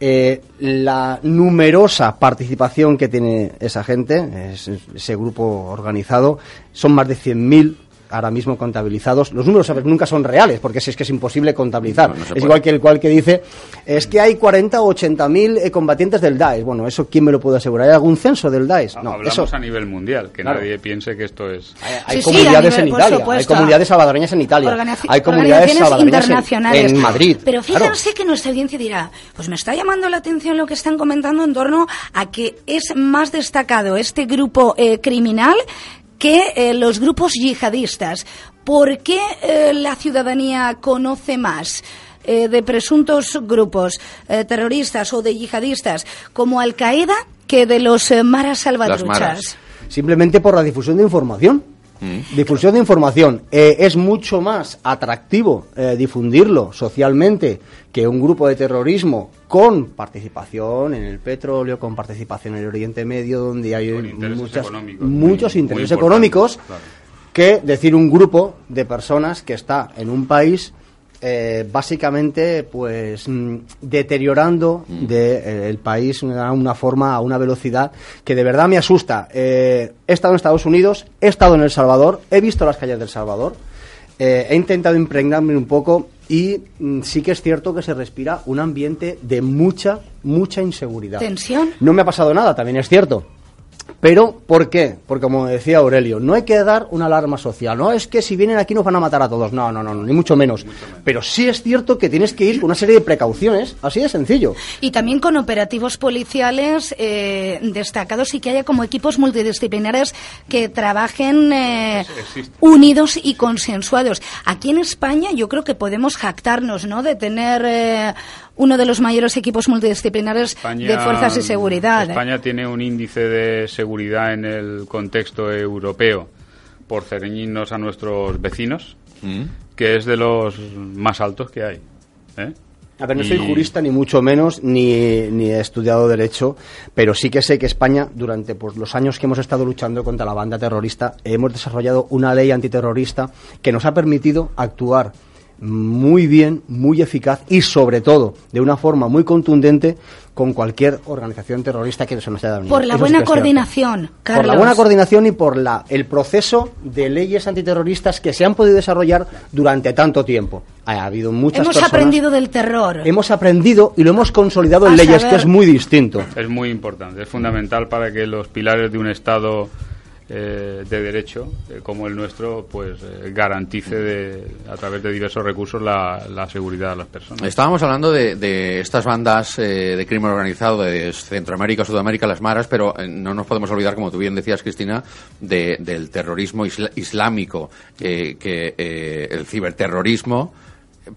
eh, la numerosa participación que tiene esa gente, ese grupo organizado, son más de 100.000 ahora mismo contabilizados. Los números nunca son reales, porque si es que es imposible contabilizar. es igual que el cual que dice, es que hay 40 o 80 mil eh, combatientes del Daesh. Bueno, ¿eso quién me lo puede asegurar? ¿Hay algún censo del Daesh? No, Hablamos a nivel mundial, que nadie piense que esto es... Hay, comunidades en Italia, hay comunidades salvadoreñas en Italia, hay comunidades salvadoreñas en, Madrid. Pero fíjense que nuestra audiencia dirá, pues me está llamando la atención lo que están comentando en torno a que es más destacado este grupo eh, criminal que eh, los grupos yihadistas. ¿Por qué eh, la ciudadanía conoce más? Eh, de presuntos grupos terroristas o de yihadistas como Al Qaeda que de los maras salvatruchas. Simplemente por la difusión de información. Mm. Difusión de información. es mucho más atractivo difundirlo socialmente que un grupo de terrorismo con participación en el petróleo, con participación en el Oriente Medio, donde hay muchos intereses económicos, que decir un grupo de personas que está en un país eh, básicamente pues mm, deteriorando mm. de, eh, el país a una forma, a una velocidad que de verdad me asusta. Eh, he estado en Estados Unidos, he estado en El Salvador, he visto las calles del Salvador, he intentado impregnarme un poco y mm, sí que es cierto que se respira un ambiente de mucha, mucha inseguridad. ¿Tensión? No me ha pasado nada, también es cierto. Pero, ¿por qué? Porque, como decía Aurelio, no hay que dar una alarma social. No es que si vienen aquí nos van a matar a todos. No, no, no, ni mucho menos. Pero sí es cierto que tienes que ir con una serie de precauciones, así de sencillo. Y también con operativos policiales eh, destacados y que haya como equipos multidisciplinares que trabajen eh, unidos y consensuados. Aquí en España yo creo que podemos jactarnos, ¿no?, de tener eh, uno de los mayores equipos multidisciplinares de fuerzas de seguridad. ¿eh? España tiene un índice de seguridad en el contexto europeo por cereñirnos a nuestros vecinos, mm. que es de los más altos que hay. ¿eh? A ver, no soy jurista ni mucho menos, ni, ni, he estudiado derecho, pero sí que sé que España, durante pues, los años que hemos estado luchando contra la banda terrorista, hemos desarrollado una ley antiterrorista que nos ha permitido actuar muy bien, muy eficaz y sobre todo de una forma muy contundente con cualquier organización terrorista que se nos haya dado. Por la buena coordinación, Carlos. Por la buena coordinación y por la, el proceso de leyes antiterroristas que se han podido desarrollar durante tanto tiempo. Ha habido muchas Hemos aprendido del terror. Hemos aprendido y lo hemos consolidado en leyes, que es muy distinto. Es muy importante, es fundamental para que los pilares de un Estado eh, de derecho eh, como el nuestro pues eh, garantice a través de diversos recursos la, seguridad de las personas. Estábamos hablando de, estas bandas de crimen organizado de Centroamérica, Sudamérica, las maras, pero no nos podemos olvidar, como tú bien decías, Cristina, del terrorismo islámico, que el ciberterrorismo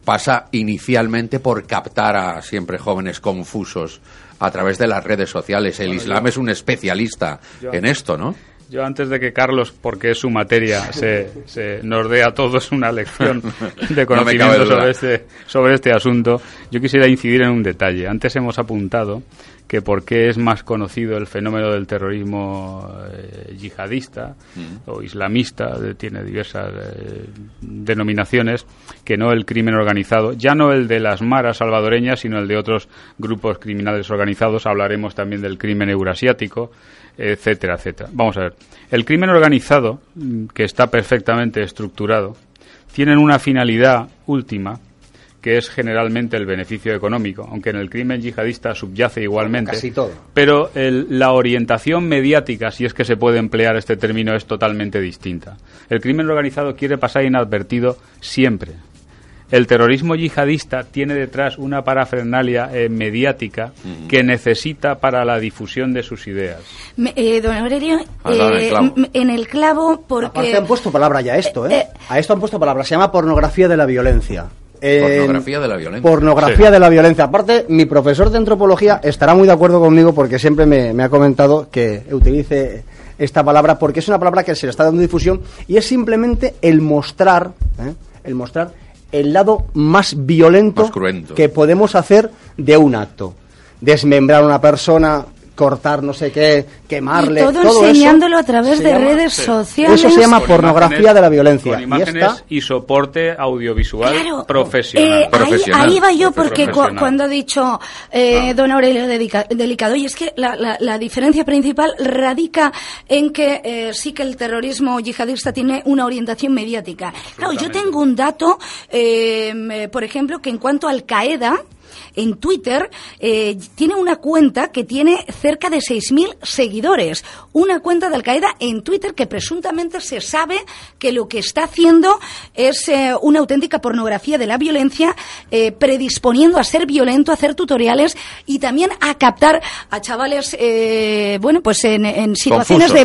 pasa inicialmente por captar a siempre jóvenes confusos a través de las redes sociales. El Islam es un especialista en esto, ¿no? Yo antes de que Carlos, porque es su materia, se, se nos dé a todos una lección de conocimiento sobre, este, sobre este asunto, yo quisiera incidir en un detalle. Antes hemos apuntado que por qué es más conocido el fenómeno del terrorismo eh, yihadista mm. o islamista, tiene diversas eh, denominaciones, que no el crimen organizado, ya no el de las maras salvadoreñas, sino el de otros grupos criminales organizados. Hablaremos también del crimen eurasiático etcétera, etcétera. Vamos a ver. El crimen organizado, mm, que está perfectamente estructurado, tiene una finalidad última que es generalmente el beneficio económico, aunque en el crimen yihadista subyace igualmente. Casi todo. Pero la orientación mediática, si es que se puede emplear este término, es totalmente distinta. El crimen organizado quiere pasar inadvertido siempre, el terrorismo yihadista tiene detrás una parafernalia eh, mediática que necesita para la difusión de sus ideas. Eh, don Aurelio, eh, en el clavo, porque... Aparte han puesto palabra ya a esto, ¿eh? A esto han puesto palabra, se llama pornografía de la violencia. pornografía de la violencia. Pornografía de la violencia. Aparte, mi profesor de antropología estará muy de acuerdo conmigo porque siempre me, ha comentado que utilice esta palabra porque es una palabra que se le está dando difusión y es simplemente el mostrar, el mostrar el lado más violento que podemos hacer de un acto. Desmembrar a una persona, cortar no sé qué, quemarle. todo, enseñándolo a través de redes sociales. Eso se llama pornografía de la violencia. Con imágenes y, soporte audiovisual profesional. Eh, ahí, va yo porque cuando ha dicho eh, ah. don Aurelio Delicado, y es que la, diferencia principal radica en que eh, sí que el terrorismo yihadista tiene una orientación mediática. Claro, yo tengo un dato, por ejemplo, que en cuanto Al Qaeda, en Twitter eh, tiene una cuenta que tiene cerca de 6.000 seguidores. Una cuenta de Al-Qaeda en Twitter que presuntamente se sabe que lo que está haciendo es eh, una auténtica pornografía de la violencia, eh, predisponiendo a ser violento, a hacer tutoriales y también a captar a chavales, bueno, pues en, situaciones de,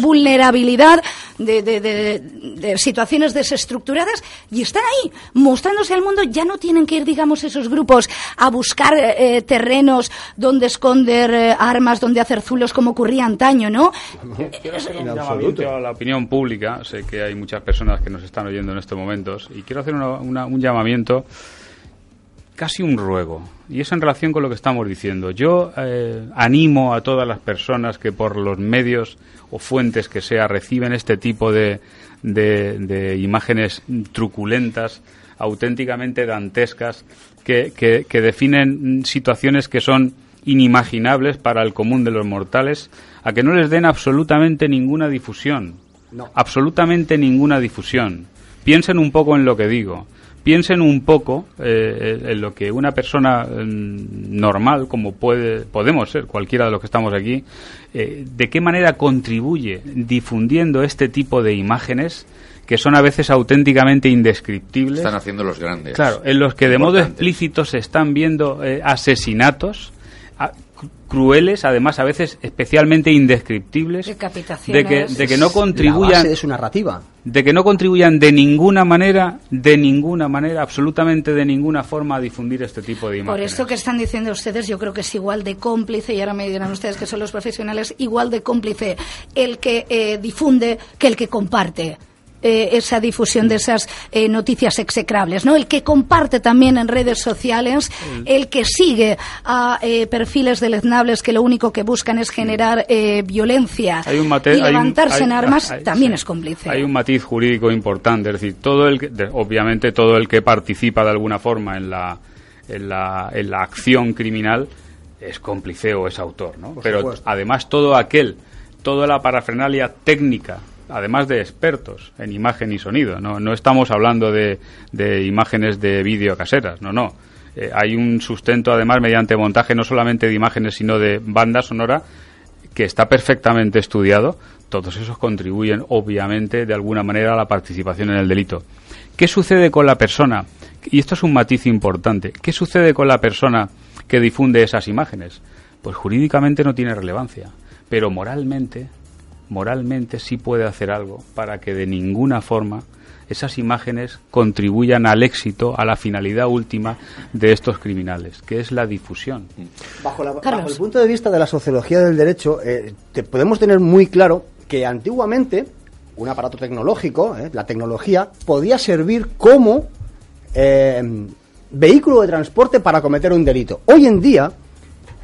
vulnerabilidad, de, de situaciones desestructuradas y están ahí mostrándose al mundo. Ya no tienen que ir, digamos, esos grupos a buscar eh, terrenos donde esconder eh, armas, donde hacer zulos como ocurría antaño, ¿no? Quiero hacer un llamamiento a la opinión pública. Sé que hay muchas personas que nos están oyendo en estos momentos y quiero hacer un llamamiento casi un ruego, y es en relación con lo que estamos diciendo. Yo eh, animo a todas las personas que por los medios o fuentes que sea reciben este tipo de, de imágenes truculentas, auténticamente dantescas, que, definen situaciones que son inimaginables para el común de los mortales, a que no les den absolutamente ninguna difusión. Absolutamente ninguna difusión. Piensen un poco en lo que digo. Piensen un poco eh, en lo que una persona mm, normal, como puede, podemos ser cualquiera de los que estamos aquí, eh, de qué manera contribuye difundiendo este tipo de imágenes que son a veces auténticamente indescriptibles. Están haciendo los grandes. Claro, en los que de modo explícito se están viendo eh, asesinatos crueles, además a veces especialmente indescriptibles, de que, de que no contribuyan de su narrativa, de que no contribuyan de ninguna manera, de ninguna manera, absolutamente de ninguna forma a difundir este tipo de imágenes. Por esto que están diciendo ustedes, yo creo que es igual de cómplice y ahora me dirán ustedes que son los profesionales, igual de cómplice el que eh, difunde que el que comparte. Eh, esa difusión de esas eh, noticias execrables, ¿no? El que comparte también en redes sociales, el que sigue a eh, perfiles deleznables que lo único que buscan es generar violencia y levantarse en armas, también es cómplice. Hay un matiz jurídico importante, es decir, todo el que, obviamente todo el que participa de alguna forma en la, en la, en la acción criminal es cómplice o es autor, ¿no? Pero además todo aquel, toda la parafernalia técnica, además de expertos en imagen y sonido, no, no estamos hablando de, de imágenes de vídeo caseras, no, no. Eh, hay un sustento además mediante montaje no solamente de imágenes sino de banda sonora que está perfectamente estudiado. Todos esos contribuyen obviamente de alguna manera a la participación en el delito. ¿Qué sucede con la persona? Y esto es un matiz importante. ¿Qué sucede con la persona que difunde esas imágenes? Pues jurídicamente no tiene relevancia, pero moralmente, moralmente sí puede hacer algo para que de ninguna forma esas imágenes contribuyan al éxito, a la finalidad última de estos criminales, que es la difusión. Bajo, el punto de vista de la sociología del derecho, eh, te podemos tener muy claro que antiguamente un aparato tecnológico, eh, la tecnología, podía servir como eh, vehículo de transporte para cometer un delito. Hoy en día,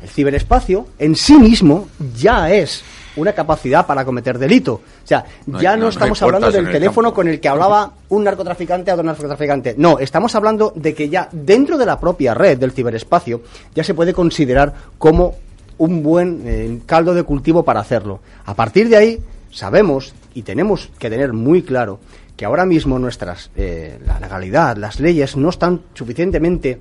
el ciberespacio en sí mismo ya es una capacidad para cometer delito. O sea, ya no, estamos hablando del teléfono con el que hablaba un narcotraficante a otro narcotraficante. No, estamos hablando de que ya dentro de la propia red del ciberespacio ya se puede considerar como un buen eh, caldo de cultivo para hacerlo. A partir de ahí, sabemos y tenemos que tener muy claro que ahora mismo nuestras, eh, la legalidad, las leyes no están suficientemente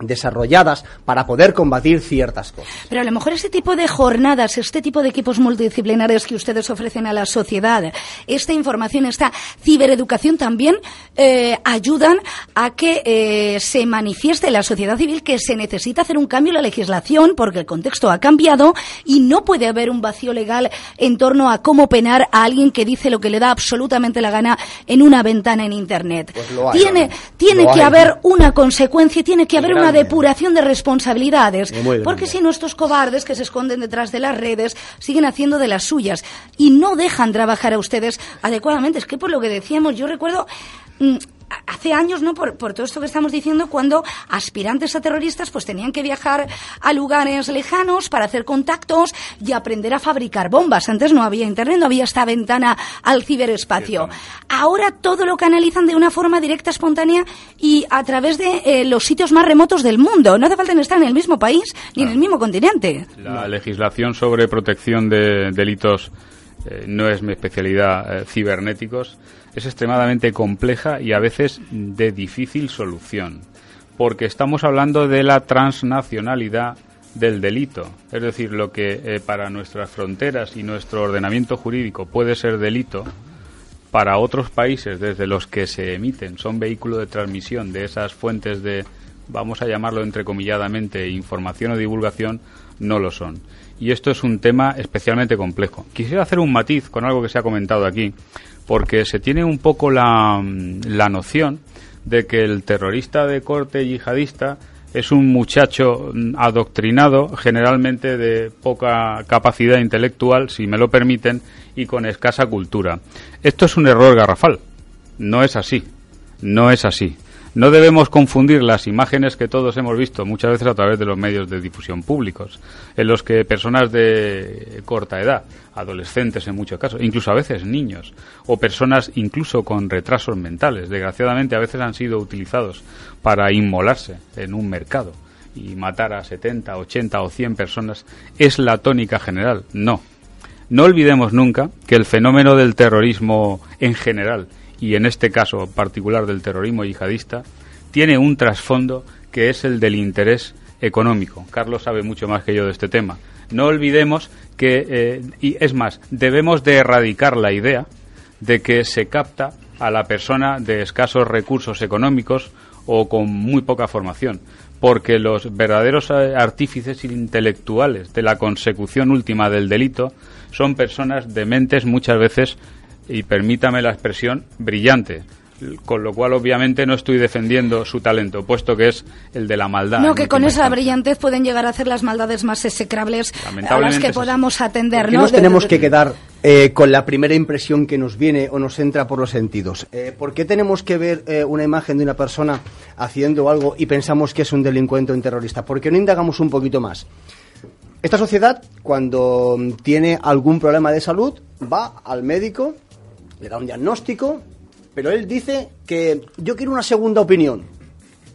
desarrolladas para poder combatir ciertas cosas. Pero a lo mejor este tipo de jornadas, este tipo de equipos multidisciplinares que ustedes ofrecen a la sociedad, esta información, esta cibereducación también eh, ayudan a que eh, se manifieste en la sociedad civil que se necesita hacer un cambio en la legislación porque el contexto ha cambiado y no puede haber un vacío legal en torno a cómo penar a alguien que dice lo que le da absolutamente la gana en una ventana en Internet. Pues tiene tiene que haber una consecuencia, tiene que haber una depuración de responsabilidades. Porque si no, estos cobardes que se esconden detrás de las redes siguen haciendo de las suyas y no dejan trabajar a ustedes adecuadamente. Es que por lo que decíamos, yo recuerdo mm, hace años, ¿no? Por, todo esto que estamos diciendo, cuando aspirantes a terroristas pues tenían que viajar a lugares lejanos para hacer contactos y aprender a fabricar bombas. Antes no había internet, no había esta ventana al ciberespacio. Ahora todo lo canalizan de una forma directa, espontánea y a través de eh, los sitios más remotos del mundo. No hace falta estar en el mismo país ni en el mismo continente. La legislación sobre protección de delitos eh, no es mi especialidad, eh, cibernéticos, es extremadamente compleja y a veces de difícil solución, porque estamos hablando de la transnacionalidad del delito, es decir, lo que eh, para nuestras fronteras y nuestro ordenamiento jurídico puede ser delito, para otros países desde los que se emiten son vehículo de transmisión de esas fuentes de, vamos a llamarlo entrecomilladamente, información o divulgación, no lo son. Y esto es un tema especialmente complejo. Quisiera hacer un matiz con algo que se ha comentado aquí, porque se tiene un poco la, la noción de que el terrorista de corte yihadista es un muchacho adoctrinado, generalmente de poca capacidad intelectual, si me lo permiten, y con escasa cultura. Esto es un error garrafal. No es así. No es así. No debemos confundir las imágenes que todos hemos visto muchas veces a través de los medios de difusión públicos, en los que personas de corta edad, adolescentes en muchos casos, incluso a veces niños, o personas incluso con retrasos mentales, desgraciadamente a veces han sido utilizados para inmolarse en un mercado y matar a 70, 80 o 100 personas, es la tónica general. No. No olvidemos nunca que el fenómeno del terrorismo en general y en este caso particular del terrorismo yihadista, tiene un trasfondo que es el del interés económico. Carlos sabe mucho más que yo de este tema. No olvidemos que, eh, y es más, debemos de erradicar la idea de que se capta a la persona de escasos recursos económicos o con muy poca formación, porque los verdaderos eh, artífices intelectuales de la consecución última del delito son personas de mentes muchas veces y permítame la expresión, brillante. Con lo cual, obviamente, no estoy defendiendo su talento, puesto que es el de la maldad. No, que con esa brillantez pueden llegar a hacer las maldades más execrables a las que podamos atender. ¿no? nos tenemos que quedar eh, con la primera impresión que nos viene o nos entra por los sentidos. Eh, ¿Por qué tenemos que ver eh, una imagen de una persona haciendo algo y pensamos que es un delincuente o un terrorista? ¿Por qué no indagamos un poquito más? Esta sociedad, cuando tiene algún problema de salud, va al médico le da un diagnóstico, pero él dice que yo quiero una segunda opinión.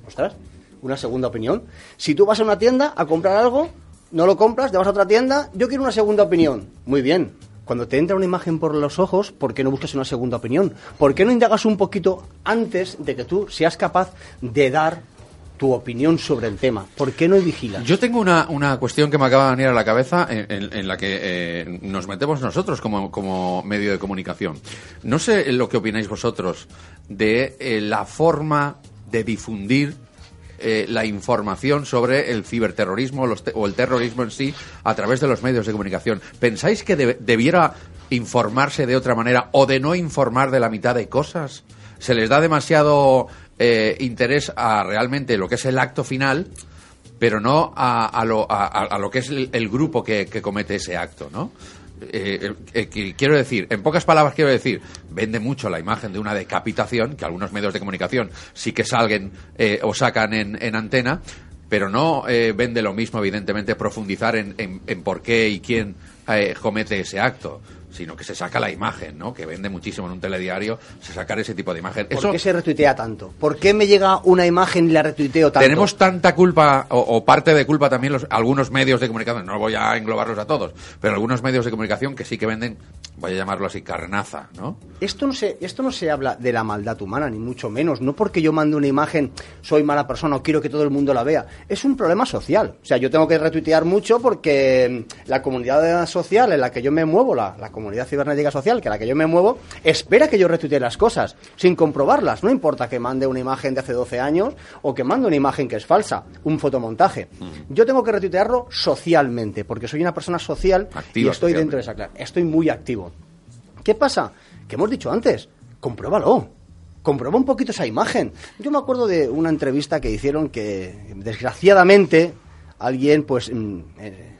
Ostras, una segunda opinión. Si tú vas a una tienda a comprar algo, no lo compras, te vas a otra tienda, yo quiero una segunda opinión. Muy bien. Cuando te entra una imagen por los ojos, ¿por qué no buscas una segunda opinión? ¿Por qué no indagas un poquito antes de que tú seas capaz de dar tu opinión sobre el tema. ¿Por qué no vigilas? Yo tengo una, una cuestión que me acaba de venir a la cabeza en, la que eh, nos metemos nosotros como, como, medio de comunicación. No sé lo que opináis vosotros de eh, la forma de difundir eh, la información sobre el ciberterrorismo o el terrorismo en sí a través de los medios de comunicación. ¿Pensáis que debiera informarse de otra manera o de no informar de la mitad de cosas? ¿Se les da demasiado eh, interés a realmente lo que es el acto final, pero no a, lo, a, lo, que es el, grupo que, comete ese acto, ¿no? Eh, eh, quiero decir, en pocas palabras quiero decir, vende mucho la imagen de una decapitación, que algunos medios de comunicación sí que salgan o sacan en, antena, pero no vende lo mismo, evidentemente, profundizar en, en por qué y quién comete ese acto sino que se saca la imagen, ¿no? Que vende muchísimo en un telediario, se sacar ese tipo de imagen. ¿Por qué se retuitea tanto? ¿Por qué me llega una imagen y la retuiteo tanto? Tenemos tanta culpa, o, parte de culpa también los, algunos medios de comunicación, no voy a englobarlos a todos, pero algunos medios de comunicación que sí que venden, voy a llamarlo así, carnaza, ¿no? Esto no se, esto no se habla de la maldad humana, ni mucho menos. No porque yo mande una imagen, soy mala persona o quiero que todo el mundo la vea. Es un problema social. O sea, yo tengo que retuitear mucho porque la comunidad social en la que yo me muevo, la, la comunidad comunidad cibernética social, que la que yo me muevo, espera que yo retuitee las cosas, sin comprobarlas. No importa que mande una imagen de hace 12 años o que mande una imagen que es falsa, un fotomontaje. Yo tengo que retuitearlo socialmente, porque soy una persona social y estoy dentro de esa clase. Estoy muy activo. ¿Qué pasa? Que hemos dicho antes, compruébalo comprueba un poquito esa imagen. Yo me acuerdo de una entrevista que hicieron que, desgraciadamente, alguien, pues, mm, eh,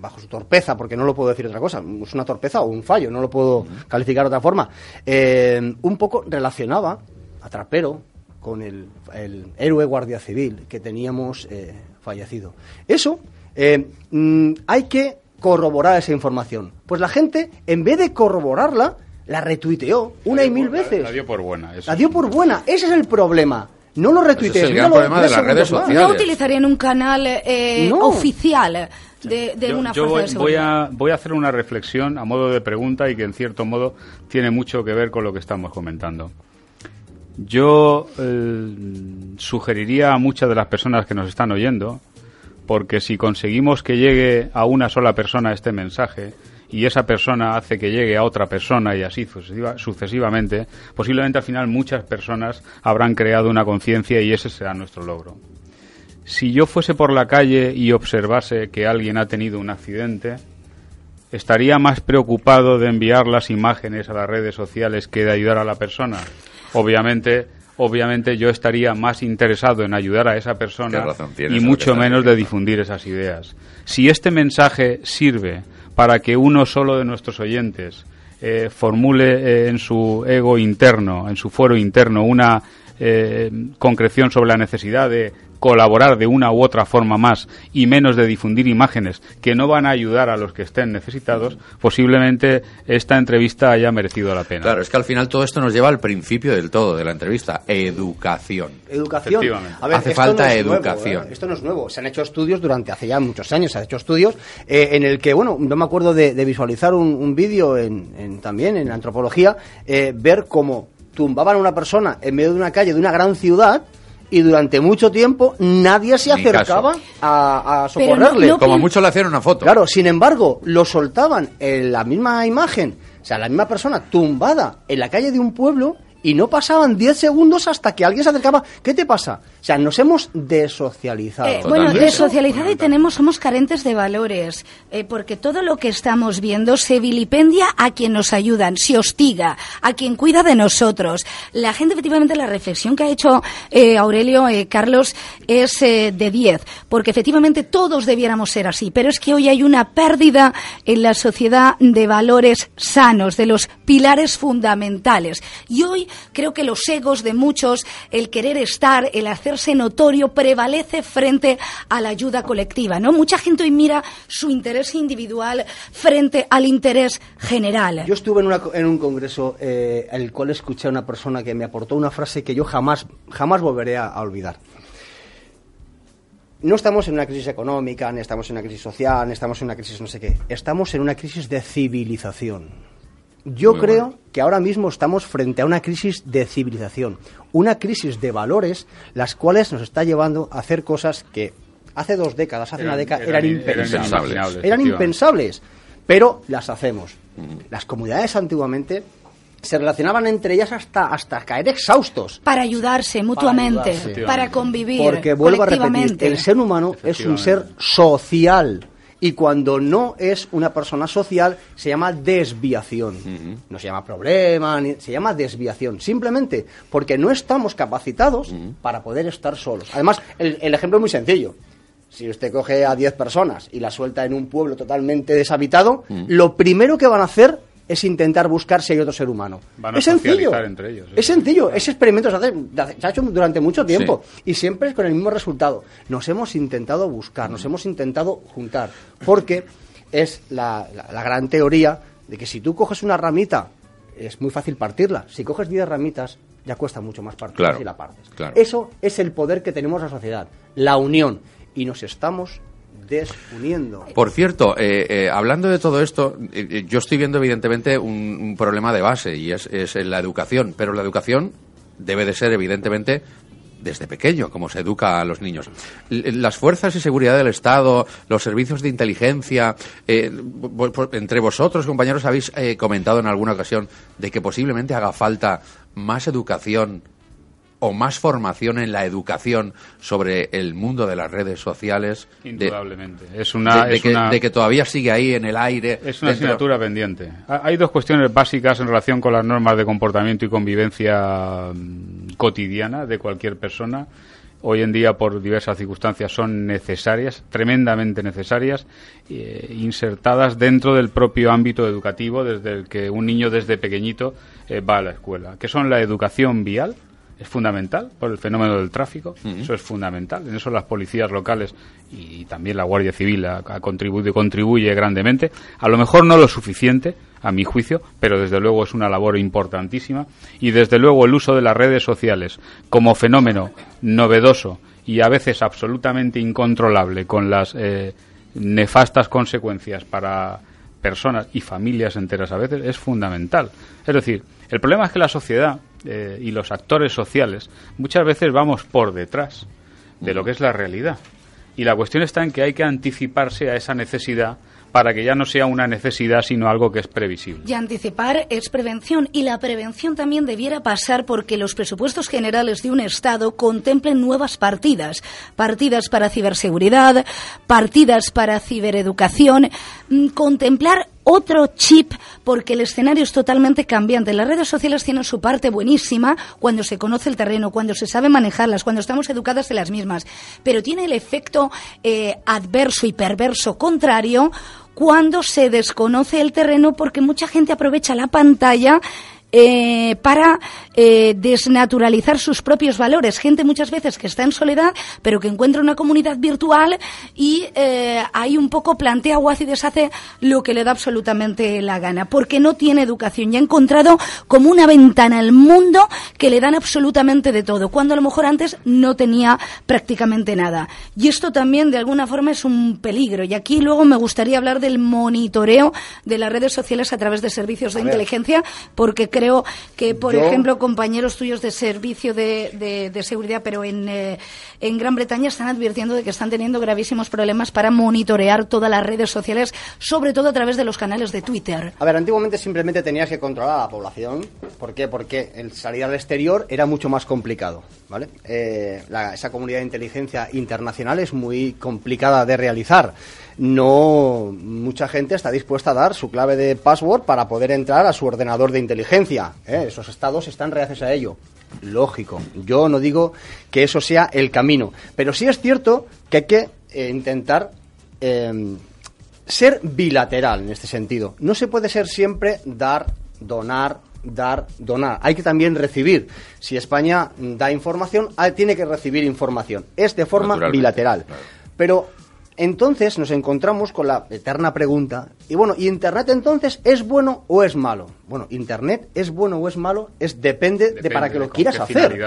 bajo su torpeza, porque no lo puedo decir otra cosa, es una torpeza o un fallo, no lo puedo calificar de otra forma, eh, un poco relacionaba a Trapero con el, héroe guardia civil que teníamos eh, fallecido. Eso, eh, mm, hay que corroborar esa información. Pues la gente, en vez de corroborarla, la retuiteó una y mil veces. La, dio por buena. La dio por buena. Ese es el problema. No lo retuitees. no problema de las redes sociales. No utilizarían un canal oficial de, una yo fuerza voy, a, voy a hacer una reflexión a modo de pregunta y que en cierto modo tiene mucho que ver con lo que estamos comentando. Yo eh, sugeriría a muchas de las personas que nos están oyendo, porque si conseguimos que llegue a una sola persona este mensaje, y esa persona hace que llegue a otra persona y así sucesivamente, posiblemente al final muchas personas habrán creado una conciencia y ese será nuestro logro si yo fuese por la calle y observase que alguien ha tenido un accidente, estaría más preocupado de enviar las imágenes a las redes sociales que de ayudar a la persona. Obviamente, obviamente yo estaría más interesado en ayudar a esa persona y mucho menos de difundir esas ideas. Si este mensaje sirve para que uno solo de nuestros oyentes eh, formule eh, en su ego interno, en su foro interno, una eh, concreción sobre la necesidad de colaborar de una u otra forma más y menos de difundir imágenes que no van a ayudar a los que estén necesitados, posiblemente esta entrevista haya merecido la pena. Claro, es que al final todo esto nos lleva al principio del todo de la entrevista, educación. Educación. Hace falta educación. ¿eh? Esto no es nuevo. Se han hecho estudios durante hace ya muchos años, se han hecho estudios eh, en el que, bueno, no me acuerdo de, visualizar un, vídeo en, también en la antropología, eh, ver cómo tumbaban a una persona en medio de una calle de una gran ciudad y durante mucho tiempo nadie se acercaba a, socorrerle. Como mucho le hacían una foto. Claro, sin embargo, lo soltaban en la misma imagen, o sea, la misma persona tumbada en la calle de un pueblo y no pasaban 10 segundos hasta que alguien se acercaba. ¿Qué te pasa? O sea, nos hemos desocializado. Eh, bueno, desocializado y tenemos, somos carentes de valores, eh, porque todo lo que estamos viendo se vilipendia a quien nos ayudan, se hostiga, a quien cuida de nosotros. La gente, efectivamente, la reflexión que ha hecho eh, Aurelio Carlos es de 10, porque efectivamente todos debiéramos ser así, pero es que hoy hay una pérdida en la sociedad de valores sanos, de los pilares fundamentales. Y hoy creo que los egos de muchos, el querer estar, el hacerse notorio, prevalece frente a la ayuda colectiva, ¿no? Mucha gente hoy mira su interés individual frente al interés general. Yo estuve en, un congreso eh, en el cual escuché a una persona que me aportó una frase que yo jamás, jamás volveré a olvidar. no estamos en una crisis económica, ni estamos en una crisis social, ni estamos en una crisis no sé qué. Estamos en una crisis de civilización. Yo creo que ahora mismo estamos frente a una crisis de civilización, una crisis de valores, las cuales nos está llevando a hacer cosas que hace dos décadas, hace una década, eran, impensables. Eran impensables, pero las hacemos. Las comunidades antiguamente se relacionaban entre ellas hasta, hasta caer exhaustos. Para ayudarse mutuamente, para, convivir. Porque vuelvo a repetir, el ser humano es un ser social. Y cuando no es una persona social, se llama desviación. No se llama problema, ni, se llama desviación. Simplemente porque no estamos capacitados para poder estar solos. Además, el, el ejemplo es muy sencillo. Si usted coge a 10 personas y la suelta en un pueblo totalmente deshabitado, lo primero que van a hacer es intentar buscar si hay otro ser humano. es sencillo. Entre ellos, es sencillo. Ese experimento se, ha hecho durante mucho tiempo y siempre es con el mismo resultado. Nos hemos intentado buscar, nos hemos intentado juntar, porque es la, gran teoría de que si tú coges una ramita, es muy fácil partirla. Si coges 10 ramitas, ya cuesta mucho más partirla y la partes. Eso es el poder que tenemos la sociedad, la unión. Y nos estamos Por cierto, eh, eh, hablando de todo esto, eh, yo estoy viendo evidentemente un, problema de base y es, es la educación, pero la educación debe de ser evidentemente desde pequeño, como se educa a los niños. Las fuerzas y seguridad del Estado, los servicios de inteligencia, entre vosotros, compañeros, habéis comentado en alguna ocasión de que posiblemente haga falta más educación o más formación en la educación sobre el mundo de las redes sociales. Indudablemente. es una, de, que, todavía sigue ahí en el aire. Es una asignatura pendiente. Hay dos cuestiones básicas en relación con las normas de comportamiento y convivencia mm, cotidiana de cualquier persona. Hoy en día, por diversas circunstancias, son necesarias, tremendamente necesarias, eh, insertadas dentro del propio ámbito educativo, desde el que un niño desde pequeñito eh, va a la escuela, que son la educación vial, es fundamental por el fenómeno del tráfico, eso es fundamental. En eso las policías locales y también la Guardia Civil ha, contribuido, contribuye grandemente. A lo mejor no lo suficiente, a mi juicio, pero desde luego es una labor importantísima. Y desde luego el uso de las redes sociales como fenómeno novedoso y a veces absolutamente incontrolable con las eh, nefastas consecuencias para personas y familias enteras a veces es fundamental. Es decir, el problema es que la sociedad eh, y los actores sociales muchas veces vamos por detrás de lo que es la realidad. Y la cuestión está en que hay que anticiparse a esa necesidad para que ya no sea una necesidad, sino algo que es previsible. Y anticipar es prevención. Y la prevención también debiera pasar porque los presupuestos generales de un Estado contemplen nuevas partidas. Partidas para ciberseguridad, partidas para cibereducación, mm, contemplar otro chip porque el escenario es totalmente cambiante. Las redes sociales tienen su parte buenísima cuando se conoce el terreno, cuando se sabe manejarlas, cuando estamos educadas de las mismas, pero tiene el efecto eh, adverso y perverso contrario cuando se desconoce el terreno porque mucha gente aprovecha la pantalla eh, para eh, desnaturalizar sus propios valores. Gente muchas veces que está en soledad, pero que encuentra una comunidad virtual y eh, ahí un poco plantea o hace y deshace lo que le da absolutamente la gana, porque no tiene educación y ha encontrado como una ventana al mundo que le dan absolutamente de todo, cuando a lo mejor antes no tenía prácticamente nada. Y esto también de alguna forma es un peligro. Y aquí luego me gustaría hablar del monitoreo de las redes sociales a través de servicios de inteligencia, porque creo que, por ejemplo, compañeros tuyos de servicio de, de, seguridad, pero en, eh, en Gran Bretaña están advirtiendo de que están teniendo gravísimos problemas para monitorear todas las redes sociales, sobre todo a través de los canales de Twitter. A ver, antiguamente simplemente tenías que controlar a la población. ¿Por qué? Porque el salir al exterior era mucho más complicado. ¿vale? Eh, esa comunidad de inteligencia internacional es muy complicada de realizar no mucha gente está dispuesta a dar su clave de password para poder entrar a su ordenador de inteligencia. ¿eh? Esos estados están reacios a ello. Lógico. Yo no digo que eso sea el camino, pero sí es cierto que hay que eh, intentar em, ser bilateral en este sentido. No se puede ser siempre dar, donar, dar, donar. Hay que también recibir. Si España da información, ah, tiene que recibir información. Es de forma bilateral. Pero entonces nos encontramos con la eterna pregunta, y bueno, ¿y Internet entonces es bueno o es malo? Bueno, Internet es bueno o es malo, es depende, de para qué lo quieras hacer.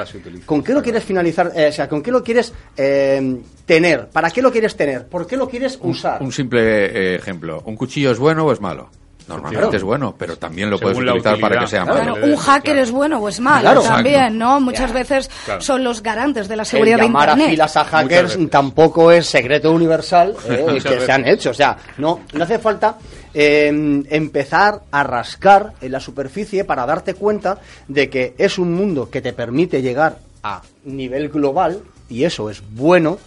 ¿Con qué lo quieres finalizar? Eh, o sea, ¿con qué lo quieres eh, tener? ¿Para qué lo quieres tener? ¿Por qué lo quieres usar? Un, simple eh, ejemplo, ¿un cuchillo es bueno o es malo? Normalmente es bueno, pero también lo puedes utilizar para que sea malo. un hacker es bueno o es malo también, ¿no? Muchas veces son los garantes de la seguridad de Internet. a filas a hackers tampoco es secreto universal eh, que se han hecho. O sea, no, no hace falta em, empezar a rascar en la superficie para darte cuenta de que es un mundo que te permite llegar a nivel global y eso es bueno,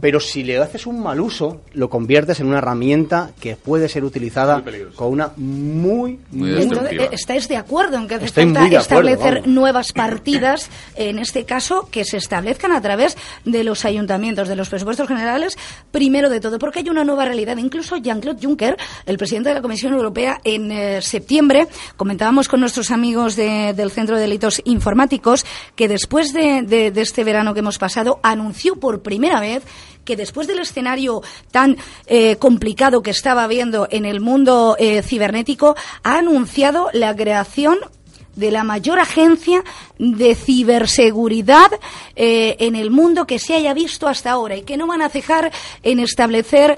pero si le haces un mal uso, lo conviertes en una herramienta que puede ser utilizada con una muy, muy, eh, ¿Estáis de acuerdo en que hace falta establecer nuevas partidas, en este caso, que se establezcan a través de los ayuntamientos, de los presupuestos generales, primero de todo, porque hay una nueva realidad. Incluso Jean-Claude Juncker, el presidente de la Comisión Europea, en eh, septiembre, comentábamos con nuestros amigos del Centro de Delitos Informáticos que después de, de este verano que hemos pasado, anunció por primera vez que después del escenario tan eh, complicado que estaba habiendo en el mundo eh, cibernético, ha anunciado la creación de la mayor agencia de ciberseguridad eh, en el mundo que se haya visto hasta ahora y que no van a cejar en establecer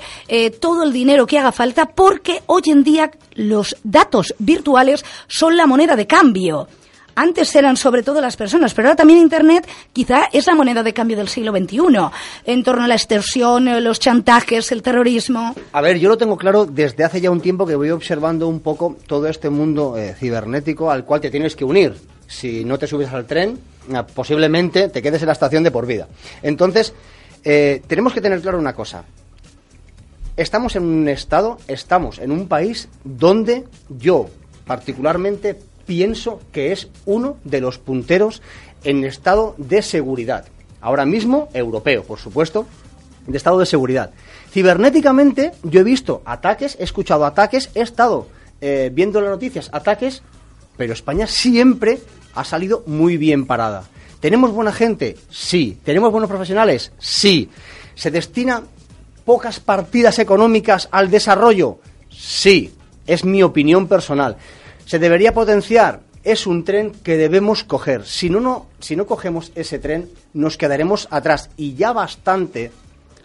todo el dinero que haga falta porque hoy en día los datos virtuales son la moneda de cambio. Antes eran sobre todo las personas, pero ahora también Internet quizá es la moneda de cambio del siglo XXI, en torno a la extorsión, los chantajes, el terrorismo. A ver, yo lo tengo claro desde hace ya un tiempo que voy observando un poco todo este mundo eh, cibernético al cual te tienes que unir. Si no te subes al tren, ah, posiblemente te quedes en la estación de por vida. Entonces, eh, tenemos que tener claro una cosa. Estamos en un estado, estamos en un país donde yo particularmente pienso que es uno de los punteros en estado de seguridad. Ahora mismo, europeo, por supuesto, de estado de seguridad. Cibernéticamente, yo he visto ataques, he escuchado ataques, he estado eh, viendo las noticias, ataques, pero España siempre ha salido muy bien parada. ¿Tenemos buena gente? Sí. ¿Tenemos buenos profesionales? Sí. ¿Se destina pocas partidas económicas al desarrollo? Sí. Es mi opinión personal se debería potenciar. Es un tren que debemos coger. Si no, no, si no cogemos ese tren, nos quedaremos atrás. Y ya bastante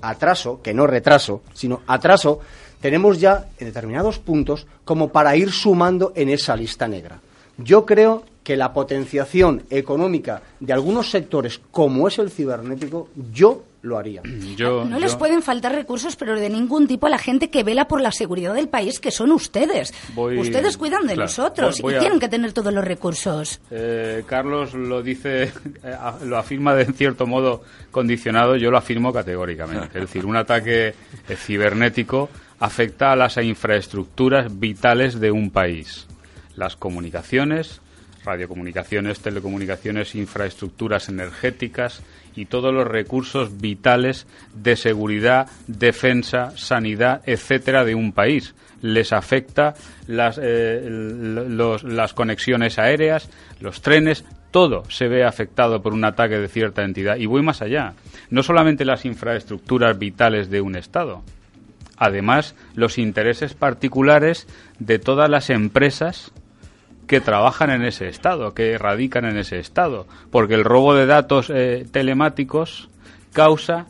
atraso, que no retraso, sino atraso, tenemos ya en determinados puntos como para ir sumando en esa lista negra. Yo creo que la potenciación económica de algunos sectores, como es el cibernético, yo lo haría. no les pueden faltar recursos, pero de ningún tipo a la gente que vela por la seguridad del país, que son ustedes. ustedes cuidan de nosotros y tienen que tener todos los recursos. Eh, Carlos lo dice, eh, lo afirma de cierto modo condicionado, yo lo afirmo categóricamente. Es decir, un ataque cibernético afecta a las infraestructuras vitales de un país. Las comunicaciones, radiocomunicaciones, telecomunicaciones, infraestructuras energéticas y todos los recursos vitales de seguridad, defensa, sanidad, etcétera, de un país. Les afecta las, eh, las conexiones aéreas, los trenes, todo se ve afectado por un ataque de cierta entidad. Y voy más allá. No solamente las infraestructuras vitales de un Estado, además los intereses particulares de todas las empresas que trabajan en ese estado, que radican en ese estado, porque el robo de datos eh, telemáticos causa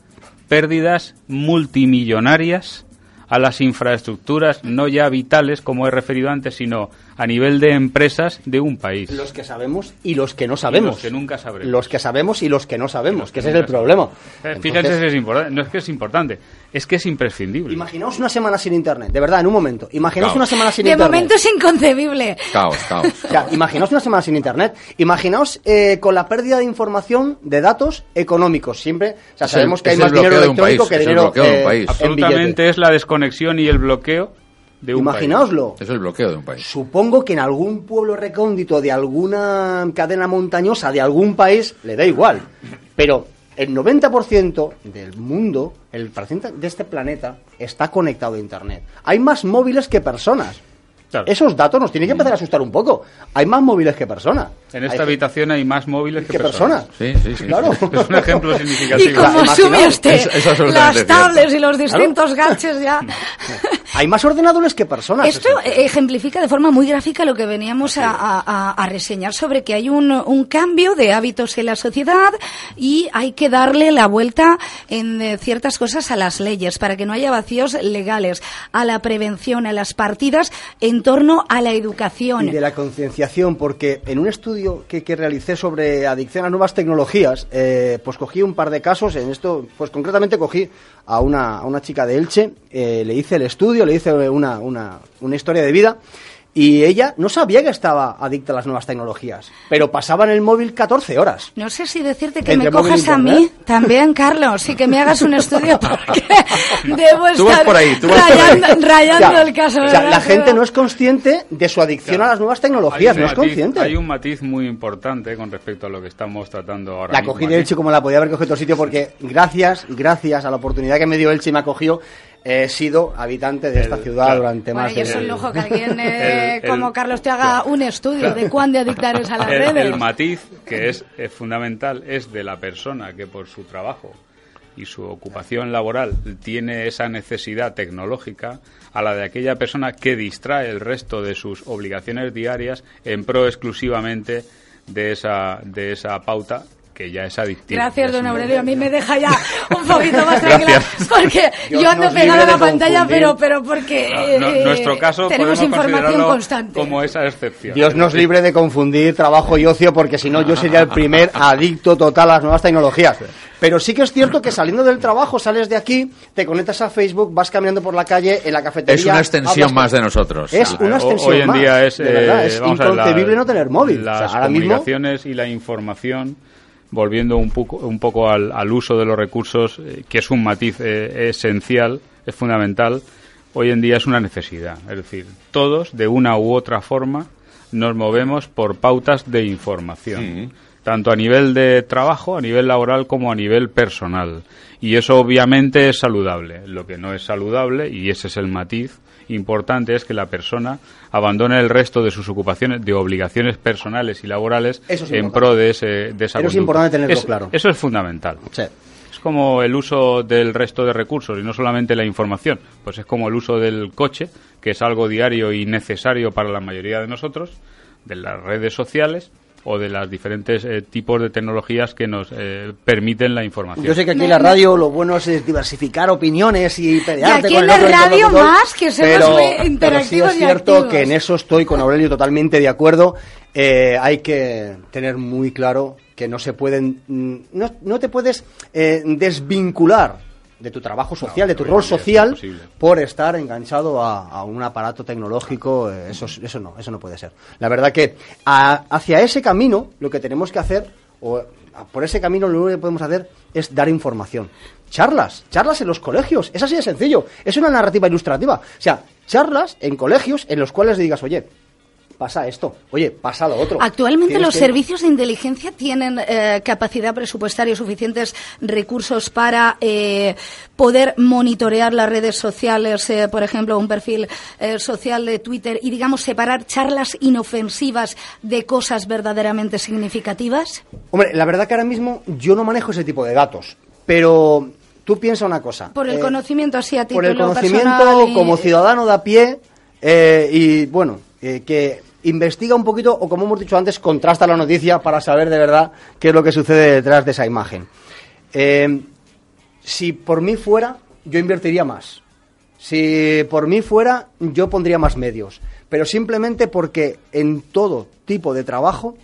pérdidas multimillonarias a las infraestructuras no ya vitales, como he referido antes, sino a nivel de empresas de un país. Los que sabemos y los que no sabemos. los que nunca sabremos. Los que sabemos y los que no sabemos, que, ese es el problema. Eh, fíjense, es importante. no es que es importante, es que es imprescindible. Imaginaos una semana sin internet, de verdad, en un momento. Imaginaos una semana sin internet. De momento es inconcebible. Caos, caos. O imaginaos una semana sin internet. Imaginaos eh, con la pérdida de información, de datos económicos. Siempre, o sea, sabemos que hay más dinero electrónico que dinero eh, país. Absolutamente es la desconexión y el bloqueo Imaginaoslo. Es el bloqueo de un país. Supongo que en algún pueblo recóndito de alguna cadena montañosa de algún país le da igual. Pero el 90% del mundo, el de este planeta, está conectado a Internet. Hay más móviles que personas. Esos datos nos tienen que empezar a asustar un poco. Hay más móviles que personas. En esta habitación hay más móviles que, personas. Sí, sí, sí. Claro. Es un ejemplo significativo. Y como sube usted Es- es absolutamente las tablets cierto. y los distintos gadgets ya. Hay más ordenadores que personas. Esto ejemplifica de forma muy gráfica lo que veníamos a, a- a- a reseñar sobre que hay un, un cambio de hábitos en la sociedad y hay que darle la vuelta en eh, ciertas cosas a las leyes para que no haya vacíos legales, a la prevención, a las partidas en torno a la educación. Y de la concienciación, porque en un estudio que, que realicé sobre adicción a nuevas tecnologías, eh, pues cogí un par de casos, en esto, pues concretamente cogí a una, a una chica de Elche, eh, le hice el estudio, le hice una, una, una historia de vida, y ella no sabía que estaba adicta a las nuevas tecnologías, pero pasaba en el móvil 14 horas. No sé si decirte que Entre me cojas a mí también, Carlos, y que me hagas un estudio porque debo estar Tú vas por ahí, tú vas por ahí. rayando, rayando O sea, el caso. o sea, la gente no es consciente de su adicción a las nuevas tecnologías, Hay no un es matiz- consciente. Hay un matiz muy importante con respecto a lo que estamos tratando ahora La mismo cogí de. Elche como la podía haber cogido otro sitio porque gracias, gracias a la oportunidad que me dio Elche y me acogió, he sido habitante de esta El- ciudad claro. durante Bueno, más y de... es un lujo que alguien eh, el- el- como Carlos te haga un estudio de cuán de adictar es a las el, redes. el matiz que es, eh, fundamental es de la persona que por su trabajo y su ocupación laboral tiene esa necesidad tecnológica a la de aquella persona que distrae el resto de sus obligaciones diarias en pro exclusivamente de esa, de esa pauta que ya es adictiva. Gracias, Es don Aurelio. A mí me deja ya un poquito más tranquila. Porque Dios yo ando pegada a la pantalla, pero, pero porque No, no, eh, nuestro caso tenemos información constante. como esa excepción. Dios nos libre de confundir trabajo y ocio porque si no yo sería el primer adicto total a las nuevas tecnologías. Pero sí que es cierto que saliendo del trabajo, sales de aquí, te conectas a Facebook, vas caminando por la calle, en la cafetería... Es una extensión hablas más de nosotros. Es una extensión Hoy en más, día es, de verdad, eh, es vamos a ver, la- inconcebible no tener móvil. O sea, Las ahora mismo- comunicaciones y la información, volviendo un poco, un poco al, al uso de los recursos, eh, que es un matiz eh, esencial, es fundamental, hoy en día es una necesidad. Es decir, todos, de una u otra forma, nos movemos por pautas de información. Tanto a nivel de trabajo, a nivel laboral, como a nivel personal. Y eso obviamente es saludable. Lo que no es saludable, y ese es el matiz, importante es que la persona abandone el resto de sus ocupaciones, de obligaciones personales y laborales Eso es en importante. pro de, ese, de esa Pero es importante tenerlo Es- claro. Eso es fundamental. Sí. Es como el uso del resto de recursos y no solamente la información, pues es como el uso del coche, que es algo diario y necesario para la mayoría de nosotros, de las redes sociales o de las diferentes eh, tipos de tecnologías que nos eh, permiten la información. Yo sé que aquí en la radio lo bueno es diversificar opiniones y pelearte aquí con en el la otro radio interlocutor, más, que pero, pero sí es y cierto activos. que en eso estoy con Aurelio totalmente de acuerdo. Eh, hay que tener muy claro que no se pueden, mm, no, no te puedes eh, desvincular de tu trabajo social, de tu rol es social, por estar enganchado a, a un aparato tecnológico, eh, eso, es- eso no, eso no puede ser. La verdad que a- hacia ese camino lo que tenemos que hacer, o a- por ese camino lo único que podemos hacer es dar información. Charlas, charlas en los colegios, es así de sencillo, es una narrativa ilustrativa. O sea, charlas en colegios en los cuales digas, oye, pasa esto, oye, pasa lo otro. Actualmente los que- servicios de inteligencia tienen eh, capacidad presupuestaria y suficientes recursos para eh, poder monitorear las redes sociales, eh, por ejemplo, un perfil social de Twitter y, digamos, separar charlas inofensivas de cosas verdaderamente significativas. Hombre, la verdad que ahora mismo yo no manejo ese tipo de datos, pero tú piensa una cosa. Por el eh, conocimiento así a por título el conocimiento y- como ciudadano de a pie eh, y bueno eh, que investiga un poquito o como hemos dicho antes contrasta la noticia para saber de verdad qué es lo que sucede detrás de esa imagen. Eh, si por mí fuera yo invertiría más. Si por mí fuera yo pondría más medios. Pero simplemente porque en todo tipo de trabajo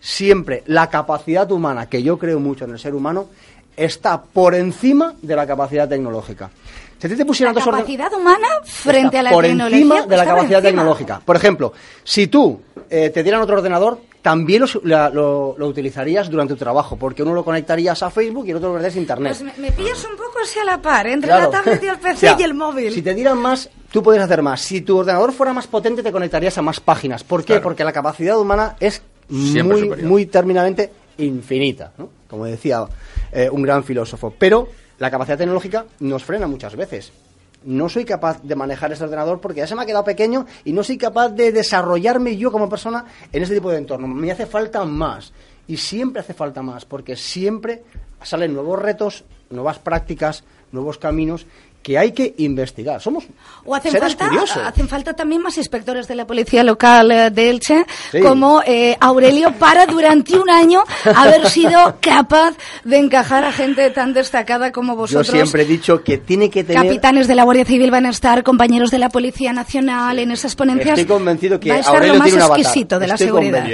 siempre la capacidad humana que yo creo mucho en el ser humano está por encima de la capacidad tecnológica si te pusieran La orden- capacidad humana frente está a la por tecnología. encima de la por capacidad encima. tecnológica. Por ejemplo, si tú eh, te dieran otro ordenador, también lo, la- lo- lo utilizarías durante tu trabajo, porque uno lo conectarías a Facebook y el otro lo conectarías a Internet. Pues me, me pillas un poco así a la par, entre Claro. la tablet y el PC O sea, y el móvil. Si te dieran más, tú podrías hacer más. Si tu ordenador fuera más potente, te conectarías a más páginas. ¿Por qué? Claro. Porque la capacidad humana es Siempre muy, superior. muy terminalmente infinita, ¿no? como decía eh, un gran filósofo. Pero la capacidad tecnológica nos frena muchas veces. no soy capaz de manejar este ordenador porque ya se me ha quedado pequeño y no soy capaz de desarrollarme yo como persona en este tipo de entorno. Me hace falta más. Y siempre hace falta más, porque siempre salen nuevos retos, nuevas prácticas, nuevos caminos que hay que investigar. Somos o hacen seres falta, curiosos. hacen falta también más inspectores de la policía local eh, de Elche, como eh, Aurelio, para durante un año haber sido capaz de encajar a gente tan destacada como Yo vosotros. siempre he dicho que tiene que tener... Capitanes de la Guardia Civil van a estar, compañeros de la Policía Nacional en esas ponencias. Estoy convencido que va a estar Aurelio lo más exquisito de la Estoy seguridad.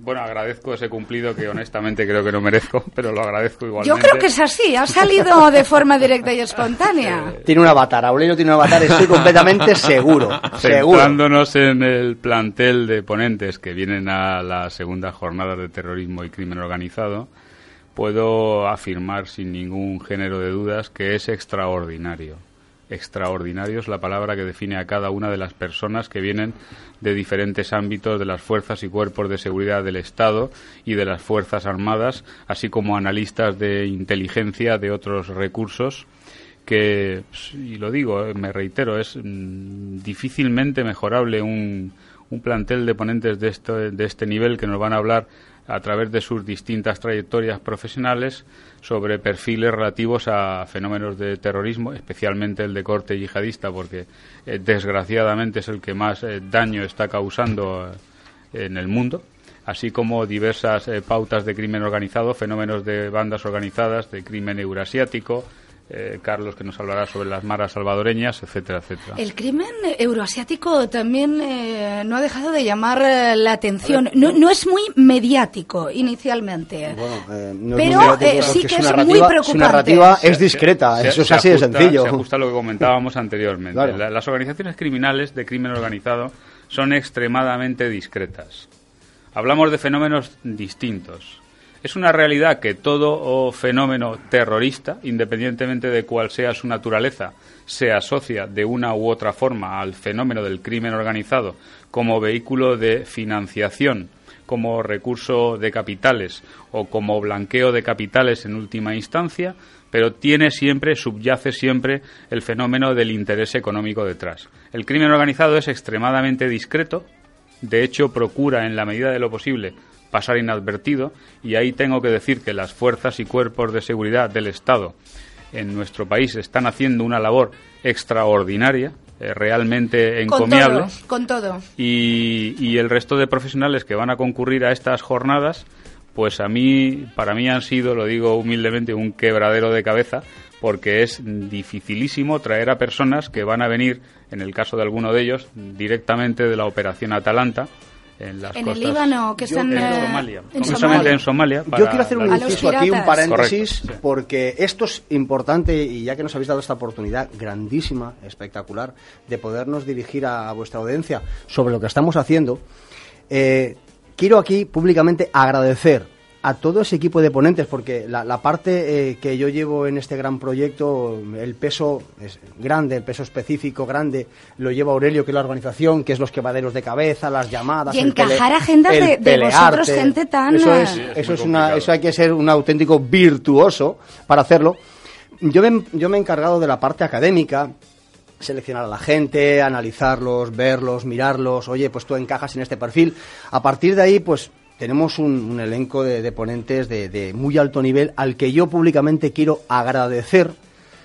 bueno, agradezco ese cumplido que honestamente creo que no merezco, pero lo agradezco igualmente. Yo creo que es así, ha salido de forma directa y espontánea. Tiene un avatar, Aurelio tiene un avatar, estoy completamente seguro. seguro. Centrándonos en el plantel de ponentes que vienen a la segunda jornada de terrorismo y crimen organizado, puedo afirmar sin ningún género de dudas que es extraordinario. Extraordinario es la palabra que define a cada una de las personas que vienen de diferentes ámbitos de las fuerzas y cuerpos de seguridad del Estado y de las Fuerzas Armadas, así como analistas de inteligencia de otros recursos que, y lo digo, eh, me reitero, es mm, difícilmente mejorable un, un plantel de ponentes de este, de este nivel que nos van a hablar a través de sus distintas trayectorias profesionales sobre perfiles relativos a fenómenos de terrorismo, especialmente el de corte yihadista, porque eh, desgraciadamente es el que más eh, daño está causando en el mundo así como diversas pautas de crimen organizado, fenómenos de bandas organizadas, de crimen eurasiático, eh, Carlos que nos hablará sobre las maras salvadoreñas, etcétera, etcétera. El crimen euroasiático también eh, no ha dejado de llamar eh, la atención. No, no es muy mediático inicialmente. Bueno, eh, no Pero, eh, sí que es muy narrativa- preocupante. Su narrativa es discreta, se- eso es así de ajusta- sencillo. Se ajusta a lo que comentábamos anteriormente. Claro. La- las organizaciones criminales de crimen organizado son extremadamente discretas. Hablamos de fenómenos distintos. Es una realidad que todo fenómeno terrorista, independientemente de cuál sea su naturaleza, se asocia de una u otra forma al fenómeno del crimen organizado como vehículo de financiación, como recurso de capitales o como blanqueo de capitales en última instancia, pero tiene siempre, subyace siempre el fenómeno del interés económico detrás. El crimen organizado es extremadamente discreto, de hecho procura en la medida de lo posible pasar inadvertido y ahí tengo que decir que las fuerzas y cuerpos de seguridad del Estado en nuestro país están haciendo una labor extraordinaria, eh, realmente Con encomiable todo, con todo. y, y el resto de profesionales que van a concurrir a estas jornadas, pues a mí, para mí han sido, lo digo humildemente, un quebradero de cabeza, porque es dificilísimo traer a personas que van a venir, en el caso de alguno de ellos, directamente de la operación Atalanta. En, las En el Líbano, que Yo- están, en eh, Somalia, en Somalia. en Somalia. Yo quiero hacer un inciso aquí, un paréntesis, Correcto, sí. porque esto es importante y ya que nos habéis dado esta oportunidad grandísima, espectacular, de podernos dirigir a, a vuestra audiencia sobre lo que estamos haciendo, eh, quiero aquí públicamente agradecer a todo ese equipo de ponentes, porque la, la parte eh, que yo llevo en este gran proyecto, el peso es grande, el peso específico grande, lo lleva Aurelio, que es la organización, que es los quebraderos de cabeza, las llamadas. Y el encajar agendas el de- de vosotros, gente tan, Eso eh, es, Sí, es eso es una, eso hay que ser un auténtico virtuoso para hacerlo. Yo me, yo me he encargado de la parte académica, seleccionar a la gente, analizarlos, verlos, mirarlos, oye, pues tú encajas en este perfil. A partir de ahí, pues tenemos un, un elenco de, de ponentes de, de muy alto nivel al que yo públicamente quiero agradecer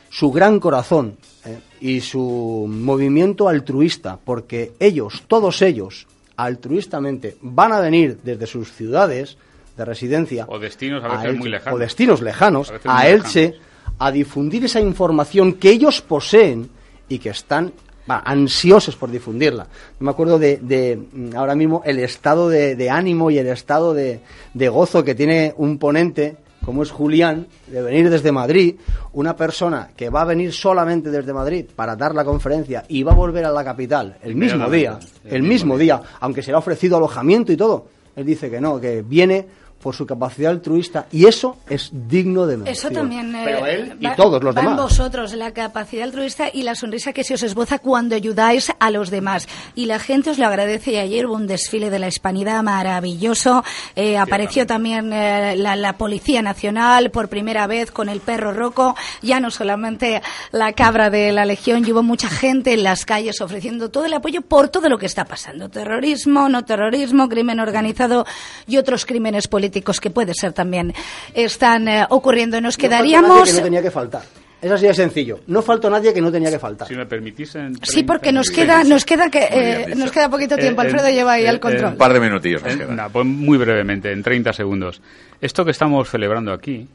su gran corazón eh, y su movimiento altruista, porque ellos, todos ellos, altruistamente, van a venir desde sus ciudades de residencia O destinos a veces Elche, muy lejanos. o destinos lejanos A Elche lejanos. a difundir esa información que ellos poseen y que están ansiosos por difundirla. Yo me acuerdo de, de, mm, ahora mismo el estado de, de ánimo y el estado de, de gozo que tiene un ponente como es Julián, de venir desde Madrid, una persona que va a venir solamente desde Madrid para dar la conferencia y va a volver a la capital el mismo día, el mismo día, aunque se le ha ofrecido alojamiento y todo. Él dice que no, que viene por su capacidad altruista y eso es digno de mención. Eso también. eh, Pero él y va- todos los demás. vosotros, la capacidad altruista y la sonrisa que se os esboza cuando ayudáis a los demás. Y la gente os lo agradece. Y ayer hubo un desfile de la hispanidad maravilloso. Eh, apareció también eh, la, la Policía Nacional por primera vez con el perro roco. Ya no solamente la cabra de la Legión, y hubo mucha gente en las calles ofreciendo todo el apoyo por todo lo que está pasando. Terrorismo, no terrorismo, crimen organizado y otros crímenes políticos que puede ser también están eh, ocurriendo. Nos No faltó quedaríamos. nadie que no tenía que faltar. Es así de sencillo. No faltó nadie que no tenía que faltar. Si me permitís. Sí, 30 porque nos queda, nos queda que eh, nos queda poquito tiempo. Eh, Alfredo eh, lleva ahí eh, el eh, control. Un par de minutillos nos Eh, nah, pues muy brevemente, en 30 segundos. Esto que estamos celebrando aquí,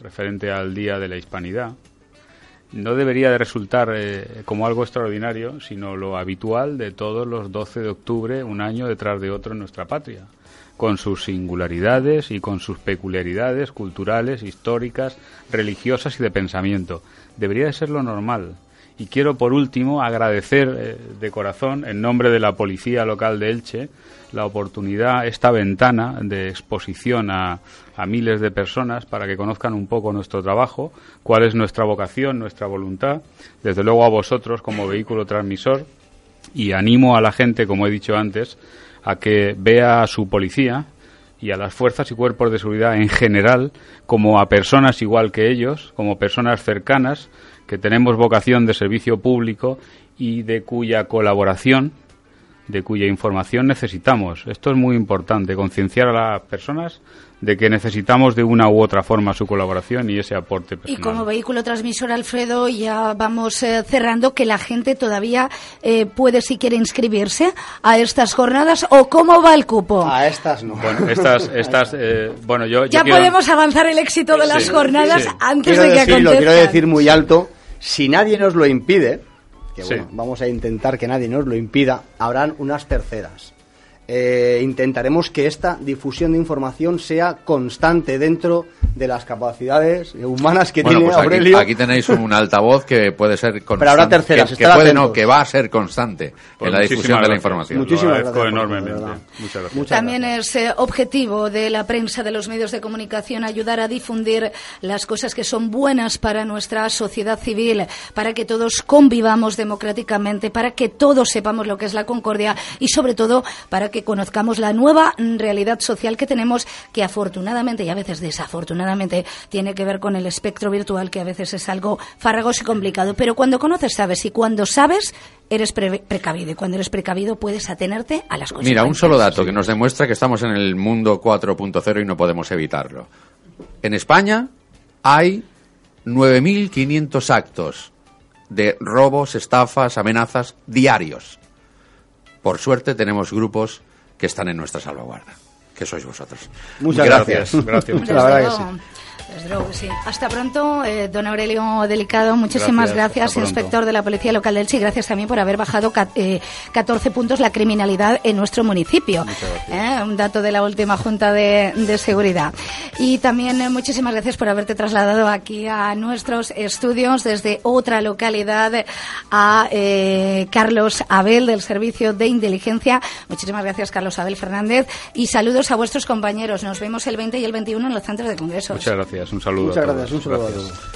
referente al Día de la Hispanidad, no debería de resultar eh, como algo extraordinario, sino lo habitual de todos los 12 de octubre, un año detrás de otro en nuestra patria, con sus singularidades y con sus peculiaridades culturales, históricas, religiosas y de pensamiento. Debería de ser lo normal. Y quiero, por último, agradecer eh, de corazón, en nombre de la Policía Local de Elche, la oportunidad, esta ventana de exposición a, a miles de personas para que conozcan un poco nuestro trabajo, cuál es nuestra vocación, nuestra voluntad, desde luego a vosotros como vehículo transmisor, y animo a la gente, como he dicho antes, a que vea a su policía y a las fuerzas y cuerpos de seguridad en general como a personas igual que ellos, como personas cercanas, que tenemos vocación de servicio público y de cuya colaboración, de cuya información necesitamos. Esto es muy importante, concienciar a las personas de que necesitamos de una u otra forma su colaboración y ese aporte Y personal. como vehículo transmisor, Alfredo, ya vamos eh, cerrando que la gente todavía eh, puede, si quiere, inscribirse a estas jornadas o cómo va el cupo. A estas no. Bueno, estas, estas, eh, bueno, yo, yo ya quiero- podemos avanzar el éxito de las jornadas sí. antes quiero de que decirlo, acontezcan. quiero decir muy alto, si nadie nos lo impide, que Sí. bueno, vamos a intentar que nadie nos lo impida, habrán unas terceras. Eh, intentaremos que esta difusión de información sea constante dentro de las capacidades humanas que Bueno, tiene pues aquí, Aurelio. aquí tenéis un altavoz que puede ser constante. Pero habrá terceras, que, que puede, no, que va a ser constante Pues en la difusión muchísimas de la gracias. información. Muchísimas gracias, enormemente. Muchas gracias. Muchas También gracias. es eh, objetivo de la prensa, de los medios de comunicación, ayudar a difundir las cosas que son buenas para nuestra sociedad civil, para que todos convivamos democráticamente, para que todos sepamos lo que es la concordia y, sobre todo, para que conozcamos la nueva realidad social que tenemos, que afortunadamente y a veces desafortunadamente tiene que ver con el espectro virtual, que a veces es algo farragoso y complicado. Pero cuando conoces, sabes, y cuando sabes, eres pre- precavido. Y cuando eres precavido, puedes atenerte a las cosas. Mira, un solo dato que nos demuestra que estamos en el mundo 4.0 y no podemos evitarlo. En España hay 9.500 actos de robos, estafas, amenazas diarios. Por suerte tenemos grupos que están en nuestra salvaguarda, que sois vosotros. Muchas Gracias, gracias. La verdad que sí. Sí. Hasta pronto, eh, don Aurelio Delicado. Muchísimas Gracias, inspector de la Policía Local del Elche, y gracias también por haber bajado eh, 14 puntos la criminalidad en nuestro municipio. Eh, un dato de la última Junta de, de Seguridad. Y también eh, muchísimas gracias por haberte trasladado aquí a nuestros estudios desde otra localidad a eh, Carlos Abel del Servicio de Inteligencia. Muchísimas gracias, Carlos Abel Fernández. Y saludos a vuestros compañeros. Nos vemos el 20 y el 21 en los centros de congresos. Muchas gracias, un saludo. Muchas a todos. gracias, un saludo a todos.